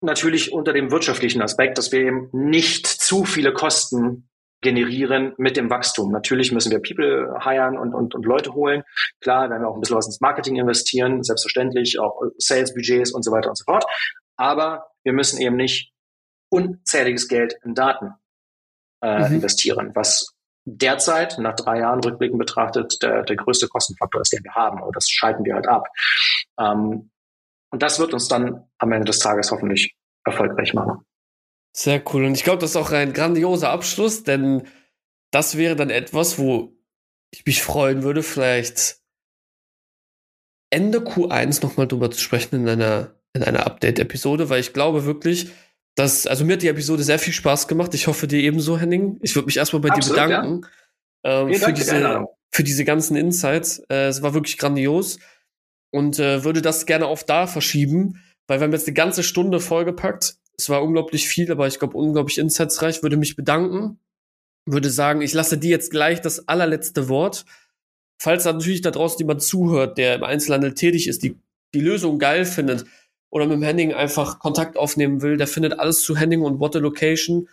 natürlich unter dem wirtschaftlichen Aspekt, dass wir eben nicht zu viele Kosten generieren mit dem Wachstum. Natürlich müssen wir People hiren und, und, und Leute holen. Klar, werden wir auch ein bisschen was ins Marketing investieren, selbstverständlich, auch Sales-Budgets und so weiter und so fort. Aber wir müssen eben nicht unzähliges Geld in Daten äh, mhm. investieren, was derzeit nach drei Jahren rückblickend betrachtet der, der größte Kostenfaktor ist, den wir haben. Und das schalten wir halt ab. Ähm, und das wird uns dann am Ende des Tages hoffentlich erfolgreich machen. Sehr cool. Und ich glaube, das ist auch ein grandioser Abschluss, denn das wäre dann etwas, wo ich mich freuen würde, vielleicht Ende Q1 nochmal drüber zu sprechen in einer, in einer Update-Episode, weil ich glaube wirklich, dass, also mir hat die Episode sehr viel Spaß gemacht. Ich hoffe dir ebenso, Henning. Ich würde mich erstmal bei Absolut, dir bedanken ja. ähm, für, diese, für diese ganzen Insights. Äh, es war wirklich grandios und äh, würde das gerne auf da verschieben, weil wir haben jetzt eine ganze Stunde vollgepackt. Es war unglaublich viel, aber ich glaube unglaublich insightsreich. Würde mich bedanken, würde sagen, ich lasse dir jetzt gleich das allerletzte Wort. Falls da natürlich da draußen jemand zuhört, der im Einzelhandel tätig ist, die die Lösung geil findet oder mit dem Henning einfach Kontakt aufnehmen will, der findet alles zu Henning und What the Location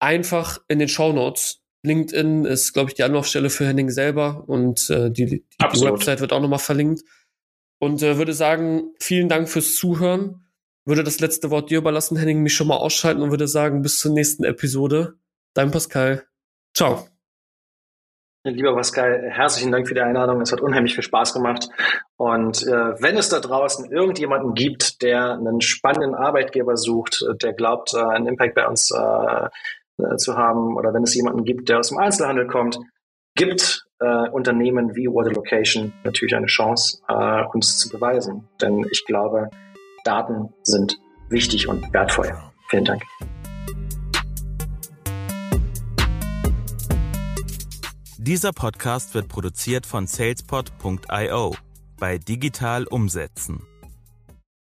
einfach in den Show Notes. LinkedIn ist, glaube ich, die Anlaufstelle für Henning selber und äh, die, die, die Website wird auch nochmal verlinkt. Und äh, würde sagen, vielen Dank fürs Zuhören. Würde das letzte Wort dir überlassen, Henning, mich schon mal ausschalten und würde sagen, bis zur nächsten Episode. Dein Pascal. Ciao. Lieber Pascal, herzlichen Dank für die Einladung. Es hat unheimlich viel Spaß gemacht. Und äh, wenn es da draußen irgendjemanden gibt, der einen spannenden Arbeitgeber sucht, der glaubt, äh, einen Impact bei uns äh, äh zu haben, oder wenn es jemanden gibt, der aus dem Einzelhandel kommt, gibt äh, Unternehmen wie Water Location natürlich eine Chance, äh, uns zu beweisen. Denn ich glaube, Daten sind wichtig und wertvoll. Vielen Dank. Dieser Podcast wird produziert von salespod.io bei Digital Umsetzen.